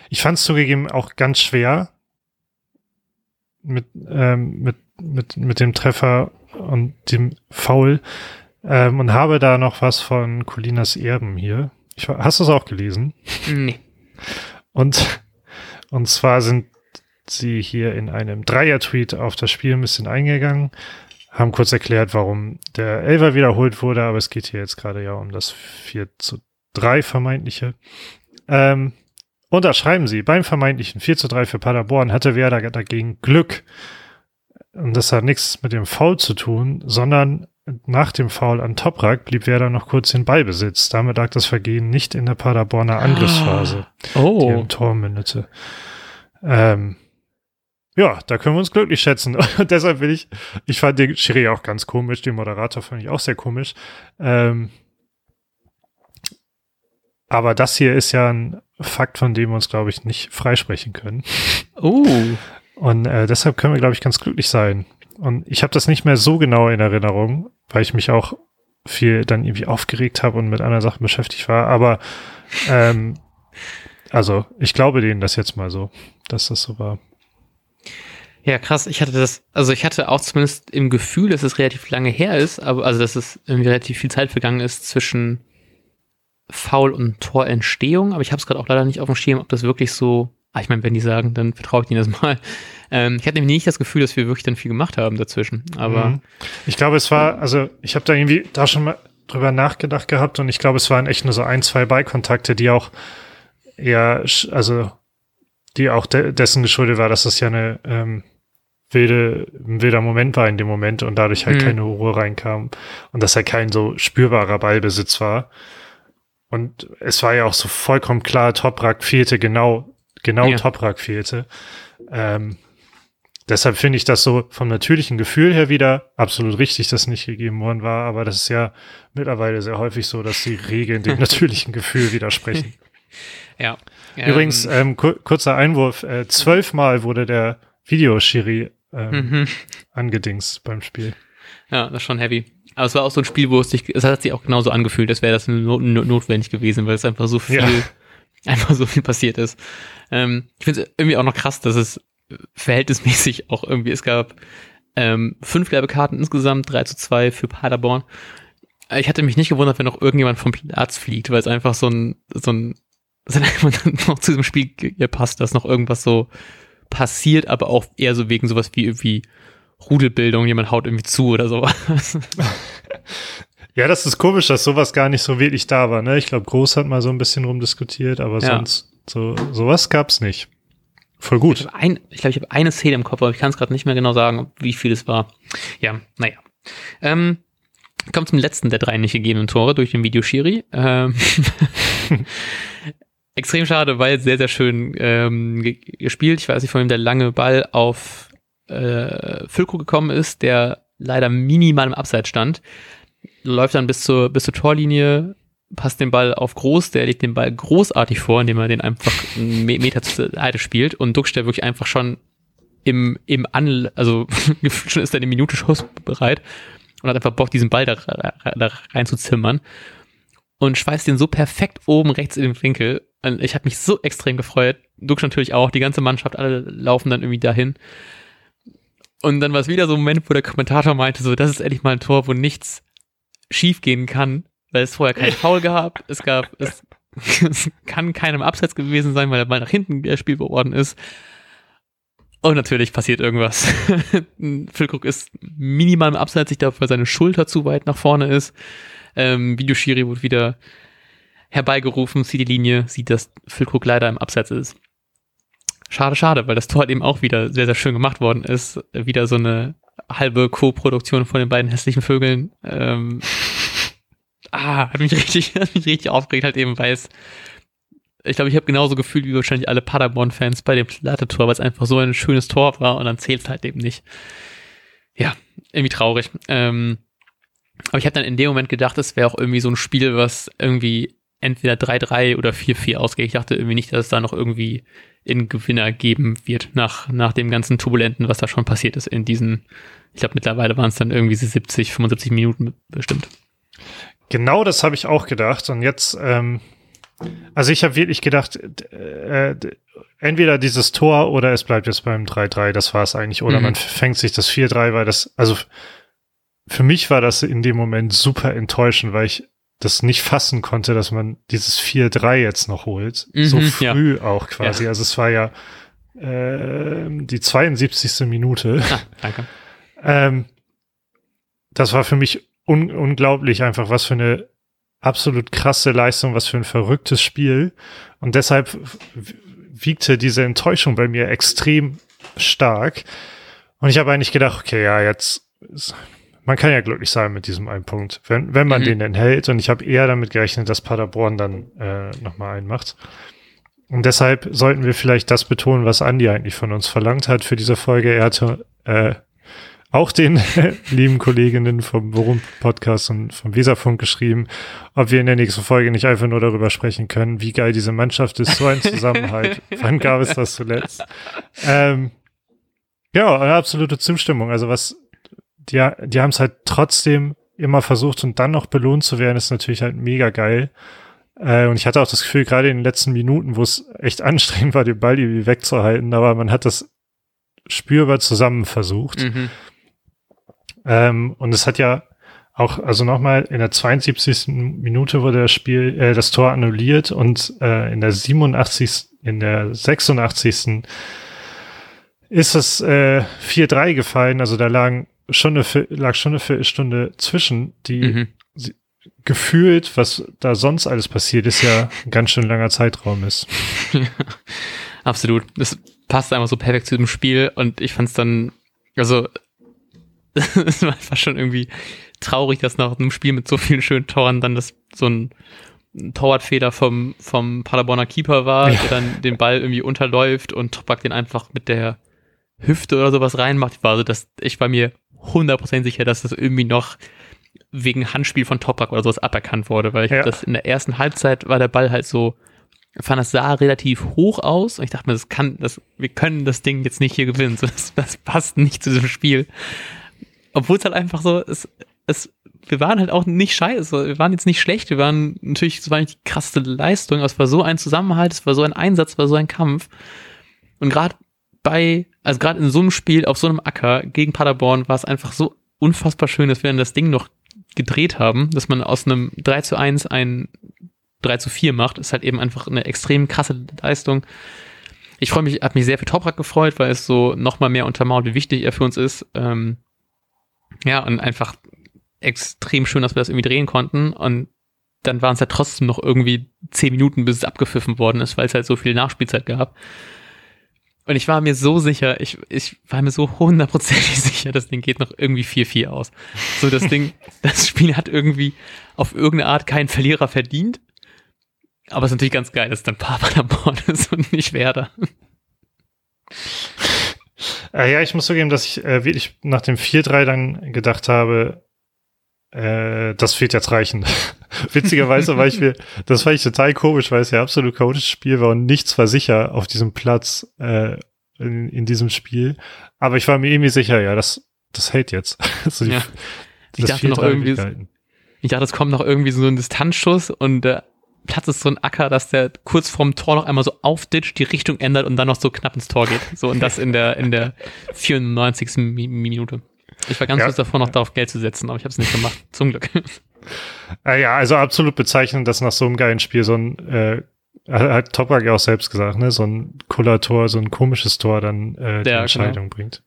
ich fand's zugegeben auch ganz schwer mit, ähm, mit, mit, mit dem Treffer und dem Foul, ähm, und habe da noch was von Colinas Erben hier. Ich, hast du es auch gelesen? Nee. Und, und zwar sind sie hier in einem Dreier-Tweet auf das Spiel ein bisschen eingegangen, haben kurz erklärt, warum der Elver wiederholt wurde, aber es geht hier jetzt gerade ja um das 4 zu 3 vermeintliche. Ähm, und da schreiben sie, beim vermeintlichen 4 zu 3 für Paderborn hatte Werder dagegen Glück. Und das hat nichts mit dem Foul zu tun, sondern nach dem Foul an Toprak blieb Werder noch kurz in Ballbesitz. Damit lag das Vergehen nicht in der Paderborner Angriffsphase, ah, oh. die im Tor mündete. Ähm, ja, da können wir uns glücklich schätzen. Und deshalb will ich, ich fand den Schiri auch ganz komisch, den Moderator fand ich auch sehr komisch. Ähm, Aber das hier ist ja ein Fakt, von dem wir uns, glaube ich, nicht freisprechen können. Oh. Und äh, deshalb können wir, glaube ich, ganz glücklich sein. Und ich habe das nicht mehr so genau in Erinnerung, weil ich mich auch viel dann irgendwie aufgeregt habe und mit anderen Sachen beschäftigt war. Aber ähm, also ich glaube denen das jetzt mal so, dass das so war. Ja, krass. Ich hatte das, also ich hatte auch zumindest im Gefühl, dass es relativ lange her ist, aber also dass es irgendwie relativ viel Zeit vergangen ist zwischen Foul und Torentstehung, aber ich habe es gerade auch leider nicht auf dem Schirm, ob das wirklich so, ah, ich meine, wenn die sagen, dann vertraue ich ihnen das mal. Ähm, ich hatte nämlich nicht das Gefühl, dass wir wirklich dann viel gemacht haben dazwischen, aber. Mhm. Ich glaube, es war, also ich habe da irgendwie da schon mal drüber nachgedacht gehabt und ich glaube, es waren echt nur so ein, zwei Beikontakte, die auch eher, also die auch de dessen geschuldet war, dass das ja eine ähm, wilde, ein wilder Moment war in dem Moment und dadurch halt mhm. keine Ruhe reinkam und dass er halt kein so spürbarer Ballbesitz war. Und es war ja auch so vollkommen klar, Toprak fehlte genau, genau ja. Toprak fehlte. Ähm, deshalb finde ich das so vom natürlichen Gefühl her wieder absolut richtig, dass nicht gegeben worden war, aber das ist ja mittlerweile sehr häufig so, dass die Regeln dem natürlichen Gefühl widersprechen. Ja. Übrigens, ähm, ähm kur kurzer Einwurf, äh, zwölfmal wurde der Videoschiri ähm, mhm. angedingst beim Spiel. Ja, das ist schon heavy. Aber es war auch so ein Spiel, wo es sich, es hat sich auch genauso angefühlt, als wäre das not notwendig gewesen, weil es einfach so viel, ja. einfach so viel passiert ist. Ähm, ich finde es irgendwie auch noch krass, dass es verhältnismäßig auch irgendwie, es gab ähm, fünf gelbe Karten insgesamt, drei zu zwei für Paderborn. Ich hatte mich nicht gewundert, wenn noch irgendjemand vom Platz fliegt, weil es einfach so ein, so ein, so ein noch zu diesem Spiel passt, dass noch irgendwas so passiert, aber auch eher so wegen sowas wie irgendwie Rudelbildung, jemand haut irgendwie zu oder sowas. Ja, das ist komisch, dass sowas gar nicht so wirklich da war. Ne? Ich glaube, Groß hat mal so ein bisschen rumdiskutiert, aber ja. sonst so sowas gab's nicht. Voll gut. Ich glaube, ein, ich, glaub, ich habe eine Szene im Kopf, aber ich kann es gerade nicht mehr genau sagen, wie viel es war. Ja, naja. Ähm, kommt zum letzten der drei nicht gegebenen Tore durch den Videoschiri. Ähm, extrem schade, weil sehr, sehr schön ähm, gespielt. Ich weiß nicht, von wem der lange Ball auf äh, Füllkrug gekommen ist, der leider minimal im Abseits stand. Läuft dann bis zur, bis zur Torlinie, passt den Ball auf Groß, der legt den Ball großartig vor, indem er den einfach einen Meter zur Seite spielt und Duxch, der wirklich einfach schon im, im An, also schon ist er eine Minute Schuss bereit und hat einfach Bock, diesen Ball da, da rein zu zimmern und schweißt den so perfekt oben rechts in den Winkel. Und ich habe mich so extrem gefreut. Duxch natürlich auch, die ganze Mannschaft, alle laufen dann irgendwie dahin. Und dann war es wieder so ein Moment, wo der Kommentator meinte, so, das ist endlich mal ein Tor, wo nichts schiefgehen kann, weil es vorher keinen Foul gab. Es gab, es, es kann keinem Abseits gewesen sein, weil er mal nach hinten gespielt worden ist. Und natürlich passiert irgendwas. Füllkrug ist minimal im Abseits, ich glaube, weil seine Schulter zu weit nach vorne ist. Ähm, Videoschiri wird wieder herbeigerufen, sieht die Linie, sieht, dass Füllkrug leider im Abseits ist. Schade, schade, weil das Tor halt eben auch wieder sehr, sehr schön gemacht worden ist. Wieder so eine halbe Co-Produktion von den beiden hässlichen Vögeln. Ähm, ah, hat mich richtig, hat mich richtig aufgeregt, halt eben, weil es, ich glaube, ich habe genauso gefühlt wie wahrscheinlich alle Paderborn-Fans bei dem Latte-Tor, weil es einfach so ein schönes Tor war und dann zählt es halt eben nicht. Ja, irgendwie traurig. Ähm, aber ich habe dann in dem Moment gedacht, es wäre auch irgendwie so ein Spiel, was irgendwie entweder 3-3 oder 4-4 ausgeht. Ich dachte irgendwie nicht, dass es da noch irgendwie in Gewinner geben wird nach, nach dem ganzen Turbulenten, was da schon passiert ist in diesen, ich glaube mittlerweile waren es dann irgendwie 70, 75 Minuten bestimmt. Genau das habe ich auch gedacht und jetzt, ähm, also ich habe wirklich gedacht, äh, entweder dieses Tor oder es bleibt jetzt beim 3-3, das war es eigentlich, oder mhm. man fängt sich das 4-3, weil das, also für mich war das in dem Moment super enttäuschend, weil ich das nicht fassen konnte, dass man dieses 4-3 jetzt noch holt. Mhm, so früh ja. auch quasi. Ja. Also es war ja äh, die 72. Minute. Ah, danke. ähm, das war für mich un unglaublich einfach, was für eine absolut krasse Leistung, was für ein verrücktes Spiel. Und deshalb wiegte diese Enttäuschung bei mir extrem stark. Und ich habe eigentlich gedacht, okay, ja, jetzt man kann ja glücklich sein mit diesem einen Punkt, wenn, wenn man mhm. den enthält. Und ich habe eher damit gerechnet, dass Paderborn dann äh, nochmal einen macht. Und deshalb sollten wir vielleicht das betonen, was Andi eigentlich von uns verlangt hat für diese Folge. Er hatte äh, auch den lieben Kolleginnen vom Worum Podcast und vom Weserfunk geschrieben, ob wir in der nächsten Folge nicht einfach nur darüber sprechen können, wie geil diese Mannschaft ist, so ein Zusammenhalt. Wann gab es das zuletzt? Ähm, ja, eine absolute Zustimmung. Also was, die, die haben es halt trotzdem immer versucht und dann noch belohnt zu werden, ist natürlich halt mega geil. Äh, und ich hatte auch das Gefühl, gerade in den letzten Minuten, wo es echt anstrengend war, den Ball irgendwie wegzuhalten, aber man hat das spürbar zusammen versucht. Mhm. Ähm, und es hat ja auch, also nochmal, in der 72. Minute wurde das Spiel, äh, das Tor annulliert und äh, in der 87., in der 86. ist es äh, 4-3 gefallen. Also da lagen schon eine, lag schon eine Viertelstunde zwischen, die mhm. gefühlt, was da sonst alles passiert ist, ja ein ganz schön langer Zeitraum ist. Absolut. Das passt einfach so perfekt zu dem Spiel und ich fand es dann, also es war einfach schon irgendwie traurig, dass nach einem Spiel mit so vielen schönen Toren dann das so ein Torwartfeder vom, vom Paderborner Keeper war, ja. der dann den Ball irgendwie unterläuft und Topak den einfach mit der Hüfte oder sowas reinmacht. Ich war also das, ich war mir 100% sicher, dass das irgendwie noch wegen Handspiel von Topak oder sowas aberkannt wurde, weil ich ja. das in der ersten Halbzeit war der Ball halt so fand, das sah relativ hoch aus. Und ich dachte mir, das kann, das, wir können das Ding jetzt nicht hier gewinnen. So, das, das passt nicht zu diesem Spiel. Obwohl es halt einfach so, es, es, wir waren halt auch nicht scheiße. Wir waren jetzt nicht schlecht. Wir waren natürlich, es war nicht die krasse Leistung, aber es war so ein Zusammenhalt, es war so ein Einsatz, es war so ein Kampf. Und gerade bei, also gerade in so einem Spiel auf so einem Acker gegen Paderborn war es einfach so unfassbar schön, dass wir dann das Ding noch gedreht haben, dass man aus einem 3 zu 1 ein 3 zu 4 macht, ist halt eben einfach eine extrem krasse Leistung. Ich freue mich, habe mich sehr für Toprak gefreut, weil es so nochmal mehr untermauert, wie wichtig er für uns ist. Ähm, ja, und einfach extrem schön, dass wir das irgendwie drehen konnten. Und dann waren es ja trotzdem noch irgendwie 10 Minuten, bis es abgepfiffen worden ist, weil es halt so viel Nachspielzeit gab. Und ich war mir so sicher, ich, ich war mir so hundertprozentig sicher, das Ding geht noch irgendwie 4-4 aus. So, das Ding, das Spiel hat irgendwie auf irgendeine Art keinen Verlierer verdient. Aber es ist natürlich ganz geil, dass dann Paderborn ist und nicht Werder. Äh, ja, ich muss zugeben, dass ich äh, wirklich nach dem 4-3 dann gedacht habe, äh, das wird jetzt reichen. Witzigerweise war ich mir, das war ich total komisch, weil es ja absolut chaotisches Spiel war und nichts war sicher auf diesem Platz äh, in, in diesem Spiel. Aber ich war mir irgendwie sicher, ja, das, das hält jetzt. also die, ja. Ich dachte noch irgendwie, ich dachte, es kommt noch irgendwie so ein Distanzschuss und der Platz ist so ein Acker, dass der kurz vorm Tor noch einmal so aufditscht, die Richtung ändert und dann noch so knapp ins Tor geht. So und das in der in der 94. Minute. Ich war ganz ja. kurz davor, noch darauf Geld zu setzen, aber ich habe es nicht gemacht. Zum Glück. Äh, ja, also absolut bezeichnend, dass nach so einem geilen Spiel so ein äh, hat Toprak ja auch selbst gesagt, ne, so ein cooler Tor, so ein komisches Tor dann äh, die ja, Entscheidung genau. bringt.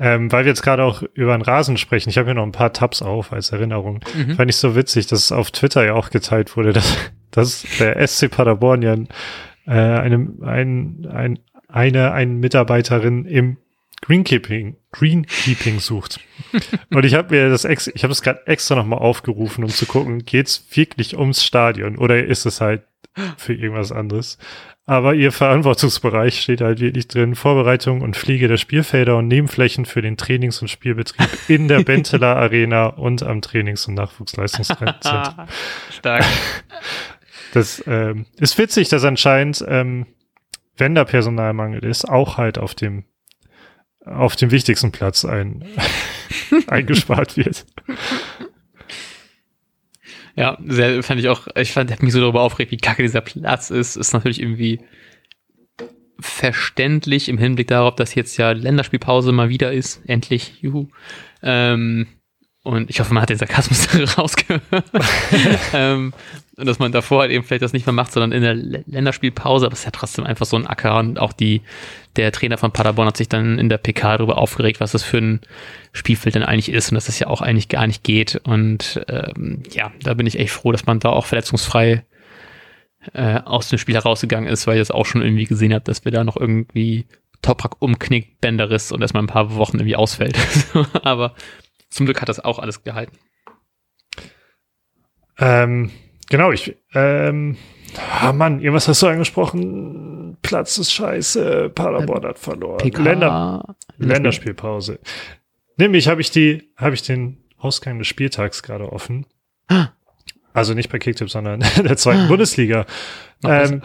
Ähm, weil wir jetzt gerade auch über den Rasen sprechen, ich habe hier noch ein paar Tabs auf als Erinnerung. Mhm. Fand ich so witzig, dass es auf Twitter ja auch geteilt wurde, dass, dass der SC Paderborn ja äh, eine, ein, ein, eine, eine Mitarbeiterin im Greenkeeping, Greenkeeping sucht. Und ich habe mir das ex, ich habe es gerade extra nochmal aufgerufen, um zu gucken, geht's wirklich ums Stadion oder ist es halt für irgendwas anderes? Aber ihr Verantwortungsbereich steht halt wirklich drin, Vorbereitung und Pflege der Spielfelder und Nebenflächen für den Trainings- und Spielbetrieb in der Benteler Arena und am Trainings- und Nachwuchsleistungszentrum. Stark. Das ähm, ist witzig, dass anscheinend, ähm, wenn da Personalmangel ist, auch halt auf dem auf dem wichtigsten Platz ein, eingespart wird. Ja, sehr, fand ich auch, ich fand, hat mich so darüber aufgeregt, wie kacke dieser Platz ist, ist natürlich irgendwie verständlich im Hinblick darauf, dass jetzt ja Länderspielpause mal wieder ist, endlich, juhu. Ähm, und ich hoffe, man hat den Sarkasmus rausgehört. ähm, und dass man davor halt eben vielleicht das nicht mehr macht, sondern in der Länderspielpause, aber es ist ja trotzdem einfach so ein Acker und auch die, der Trainer von Paderborn hat sich dann in der PK darüber aufgeregt, was das für ein Spielfeld denn eigentlich ist und dass das ja auch eigentlich gar nicht geht. Und ähm, ja, da bin ich echt froh, dass man da auch verletzungsfrei äh, aus dem Spiel herausgegangen ist, weil ich das auch schon irgendwie gesehen habe, dass wir da noch irgendwie Toprak umknickt, Bänderriss und erstmal ein paar Wochen irgendwie ausfällt. aber zum Glück hat das auch alles gehalten. Ähm, Genau, ich, ähm, ah Mann, irgendwas hast du angesprochen. Platz ist scheiße, Paderborn hat verloren. PK, Länder, Länderspielpause. Nämlich habe ich die, habe ich den Ausgang des Spieltags gerade offen. Ah. Also nicht bei Kicktip, sondern in der zweiten Ah. Bundesliga. Ähm,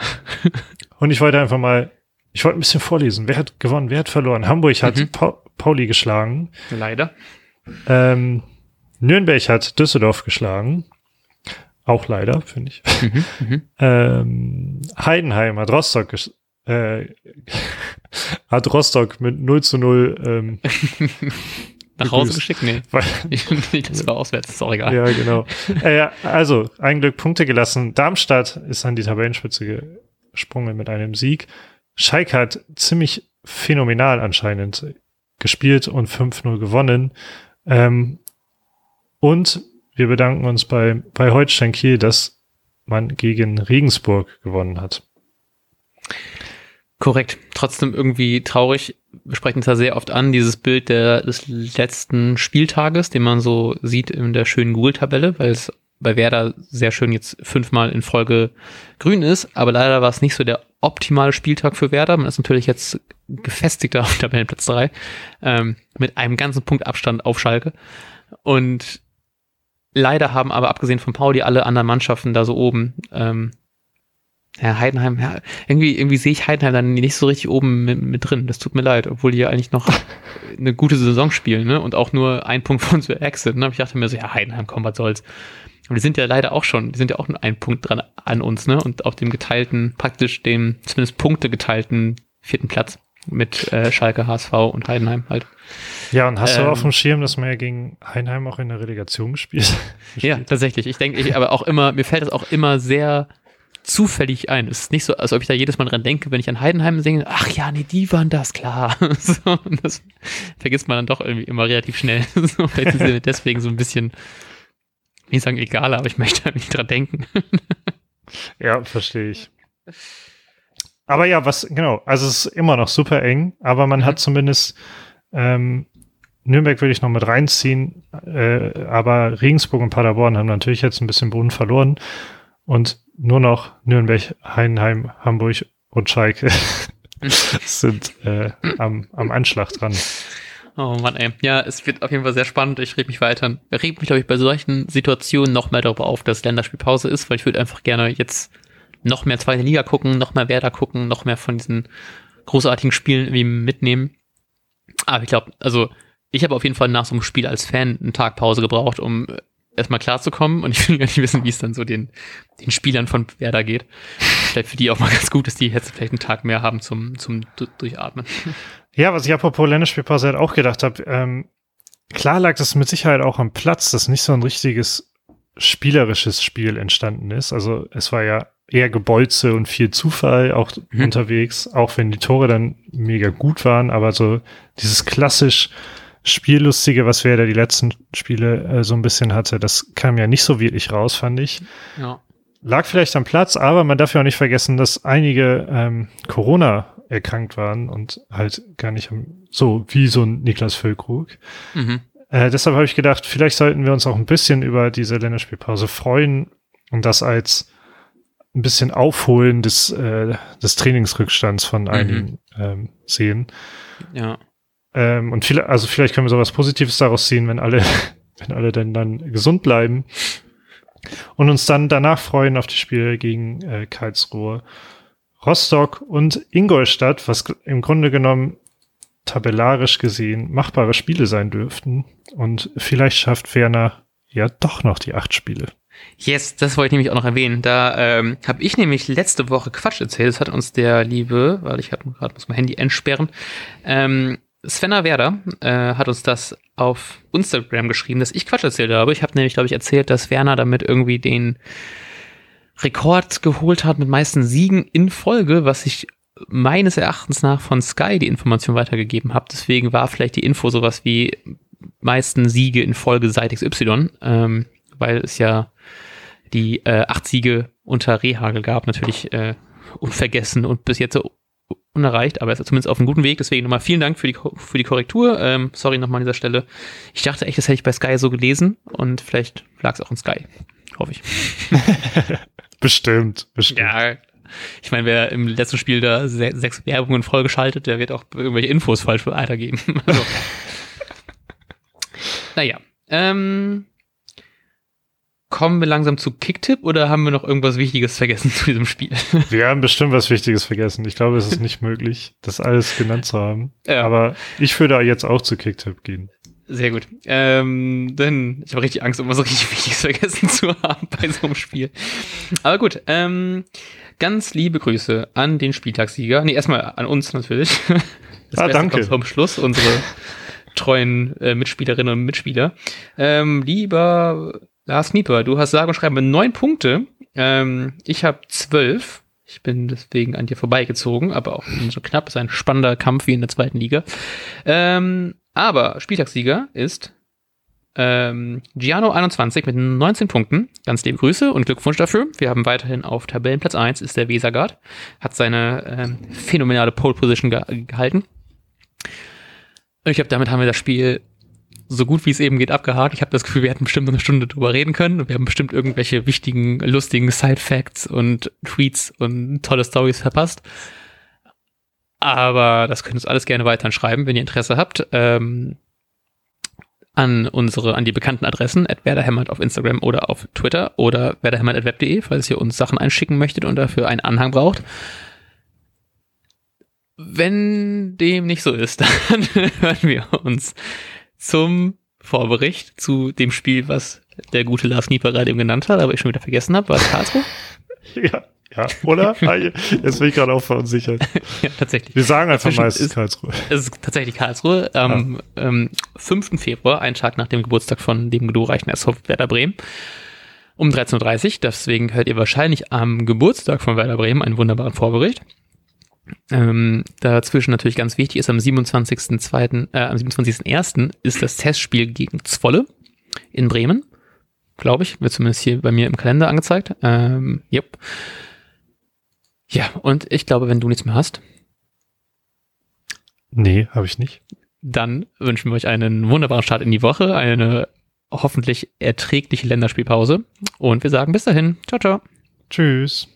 und ich wollte einfach mal, ich wollte ein bisschen vorlesen. Wer hat gewonnen, wer hat verloren? Hamburg hat Mhm. Pa Pauli geschlagen. Leider. Ähm, Nürnberg hat Düsseldorf geschlagen. Auch leider, finde ich. Mhm, mhm. Ähm, Heidenheim hat Rostock, gesch- äh, hat Rostock mit 0 zu 0, ähm, Nach Hause geschickt? Nee. weil, nee, das war auswärts, ist auch egal. ja, genau. äh, also, ein Glück Punkte gelassen. Darmstadt ist an die Tabellenspitze gesprungen mit einem Sieg. Schalke hat ziemlich phänomenal anscheinend gespielt und 5-0 gewonnen. Ähm, und wir bedanken uns bei, bei Holstein Kiel, dass man gegen Regensburg gewonnen hat. Korrekt. Trotzdem irgendwie traurig. Wir sprechen es ja sehr oft an, dieses Bild der, des letzten Spieltages, den man so sieht in der schönen Google-Tabelle, weil es bei Werder sehr schön jetzt fünfmal in Folge grün ist. Aber leider war es nicht so der optimale Spieltag für Werder. Man ist natürlich jetzt gefestigter auf Tabellenplatz 3 ähm, mit einem ganzen Punkt Abstand auf Schalke. Und leider haben aber abgesehen von Pauli alle anderen Mannschaften da so oben ähm, ja, Heidenheim, ja, irgendwie, irgendwie sehe ich Heidenheim dann nicht so richtig oben mit, mit drin. Das tut mir leid, obwohl die ja eigentlich noch eine gute Saison spielen, ne? Und auch nur ein Punkt von zu Exit, ne? Aber ich dachte mir so, ja, Heidenheim, komm, was soll's. Aber die sind ja leider auch schon, die sind ja auch nur ein Punkt dran an uns, ne? Und auf dem geteilten, praktisch dem, zumindest Punkte geteilten vierten Platz mit äh, Schalke, HSV und Heidenheim halt. Ja, und hast Ähm, du auf dem Schirm, dass man ja gegen Heinheim auch in der Relegation gespielt? Ja, tatsächlich. Ich denke, ich, aber auch immer, mir fällt das auch immer sehr zufällig ein. Es ist nicht so, als ob ich da jedes Mal dran denke, wenn ich an Heidenheim singe, ach ja, nee, die waren das, klar. so, das vergisst man dann doch irgendwie immer relativ schnell. so, vielleicht sind sie deswegen so ein bisschen, ich sagen egal, aber ich möchte halt nicht dran denken. Ja, verstehe ich. Aber ja, was, genau, also es ist immer noch super eng, aber man Mhm. hat zumindest ähm, Nürnberg würde ich noch mit reinziehen, äh, aber Regensburg und Paderborn haben natürlich jetzt ein bisschen Boden verloren und nur noch Nürnberg, Heidenheim, Hamburg und Schalke sind äh, am, am Anschlag dran. Oh Mann, ey. Ja, es wird auf jeden Fall sehr spannend. Ich rede mich weiter. Ich rede mich, glaube ich, bei solchen Situationen noch mehr darüber auf, dass Länderspielpause ist, weil ich würde einfach gerne jetzt noch mehr zweite Liga gucken, noch mehr Werder gucken, noch mehr von diesen großartigen Spielen irgendwie mitnehmen. Aber ich glaube, also ich habe auf jeden Fall nach so einem Spiel als Fan einen Tag Pause gebraucht, um erstmal klarzukommen. Und ich will gar nicht wissen, wie es dann so den, den Spielern von Werder geht. Vielleicht für die auch mal ganz gut ist, die jetzt vielleicht einen Tag mehr haben zum, zum Du- Durchatmen. Ja, was ich apropos Länderspielpause halt auch gedacht habe, ähm, klar lag das mit Sicherheit auch am Platz, dass nicht so ein richtiges spielerisches Spiel entstanden ist. Also es war ja eher Gebolze und viel Zufall auch Mhm. unterwegs, auch wenn die Tore dann mega gut waren, aber so dieses klassisch Spiellustige, was wir da die letzten Spiele äh, so ein bisschen hatte, das kam ja nicht so wirklich raus, fand ich. Ja. Lag vielleicht am Platz, aber man darf ja auch nicht vergessen, dass einige ähm, Corona erkrankt waren und halt gar nicht so wie so ein Niklas Füllkrug. Mhm. Äh, deshalb habe ich gedacht, vielleicht sollten wir uns auch ein bisschen über diese Länderspielpause freuen und das als ein bisschen Aufholen des, äh, des Trainingsrückstands von einigen ähm, sehen. Ja. Ähm, und viele, also vielleicht können wir sowas Positives daraus ziehen, wenn alle, wenn alle dann, dann gesund bleiben. Und uns dann danach freuen auf die Spiele gegen äh, Karlsruhe, Rostock und Ingolstadt, was im Grunde genommen tabellarisch gesehen machbare Spiele sein dürften. Und vielleicht schafft Werner ja doch noch die acht Spiele. Yes, das wollte ich nämlich auch noch erwähnen. Da ähm, habe ich nämlich letzte Woche Quatsch erzählt. Das hat uns der liebe, weil ich hatte gerade muss mein Handy entsperren, ähm, Svenna Werder äh, hat uns das auf Instagram geschrieben, dass ich Quatsch erzählt habe. Ich habe nämlich, glaube ich, erzählt, dass Werner damit irgendwie den Rekord geholt hat mit meisten Siegen in Folge, was ich meines Erachtens nach von Sky die Information weitergegeben habe. Deswegen war vielleicht die Info sowas wie meisten Siege in Folge seit XY, ähm, weil es ja die äh, acht Siege unter Rehagel gab, natürlich äh, unvergessen und bis jetzt so unerreicht, aber er ist zumindest auf einem guten Weg. Deswegen nochmal vielen Dank für die, für die Korrektur. Ähm, sorry nochmal an dieser Stelle. Ich dachte echt, das hätte ich bei Sky so gelesen und vielleicht lag es auch in Sky. Hoffe ich. Bestimmt, bestimmt. Ja, ich meine, wer im letzten Spiel da se sechs Werbungen vollgeschaltet, der wird auch irgendwelche Infos falsch weitergeben. Also, Naja, ähm, kommen wir langsam zu Kicktipp oder haben wir noch irgendwas Wichtiges vergessen zu diesem Spiel? Wir haben bestimmt was Wichtiges vergessen. Ich glaube, es ist nicht möglich, das alles genannt zu haben. Ja. Aber ich würde jetzt auch zu Kicktipp gehen. Sehr gut. Ähm, denn ich habe richtig Angst, irgendwas richtig Wichtiges vergessen zu haben bei so einem Spiel. Aber gut, ähm, ganz liebe Grüße an den Spieltagssieger. Nee, erstmal an uns natürlich. Das Ah, Beste danke. kommt Zum Schluss, unsere treuen äh, Mitspielerinnen und Mitspieler. Ähm, lieber Lars Nieper, du hast sage und schreibe neun Punkte. Ähm, ich habe zwölf. Ich bin deswegen an dir vorbeigezogen, aber auch so knapp. Ist ein spannender Kampf wie in der zweiten Liga. Ähm, aber Spieltagssieger ist ähm, Giano21 mit 19 Punkten. Ganz liebe Grüße und Glückwunsch dafür. Wir haben weiterhin auf Tabellenplatz 1 ist der Wesergaard. Hat seine ähm, phänomenale Pole Position ge gehalten. Ich glaube, damit haben wir das Spiel so gut wie es eben geht abgehakt. Ich habe das Gefühl, wir hätten bestimmt eine Stunde drüber reden können. Wir haben bestimmt irgendwelche wichtigen, lustigen Side-Facts und Tweets und tolle Stories verpasst. Aber das könnt ihr uns alles gerne weiterhin schreiben, wenn ihr Interesse habt. Ähm, an unsere, an die bekannten Adressen, at werderhämmert auf Instagram oder auf Twitter oder werderhämmert.web.de, falls ihr uns Sachen einschicken möchtet und dafür einen Anhang braucht. Wenn dem nicht so ist, dann hören wir uns zum Vorbericht zu dem Spiel, was der gute Lars Nieper gerade eben genannt hat, aber ich schon wieder vergessen habe, war es Karlsruhe? Ja, ja, oder? Ah, Jetzt bin ich gerade auch verunsichert. ja, tatsächlich. Wir sagen einfach Zwischen- meistens ist- Karlsruhe. Es ist tatsächlich Karlsruhe am ähm, 5. Februar, einen Tag nach dem Geburtstag von dem glorreichen SV Werder Bremen. Um 13.30 Uhr. Deswegen hört ihr wahrscheinlich am Geburtstag von Werder Bremen einen wunderbaren Vorbericht. Ähm, dazwischen natürlich ganz wichtig ist am 27.2., äh, am 27.1. ist das Testspiel gegen Zwolle in Bremen. Glaube ich, wird zumindest hier bei mir im Kalender angezeigt. Ähm, yep. Ja, und ich glaube, wenn du nichts mehr hast, Nee, habe ich nicht. dann wünschen wir euch einen wunderbaren Start in die Woche, eine hoffentlich erträgliche Länderspielpause und wir sagen bis dahin. Ciao, ciao. Tschüss.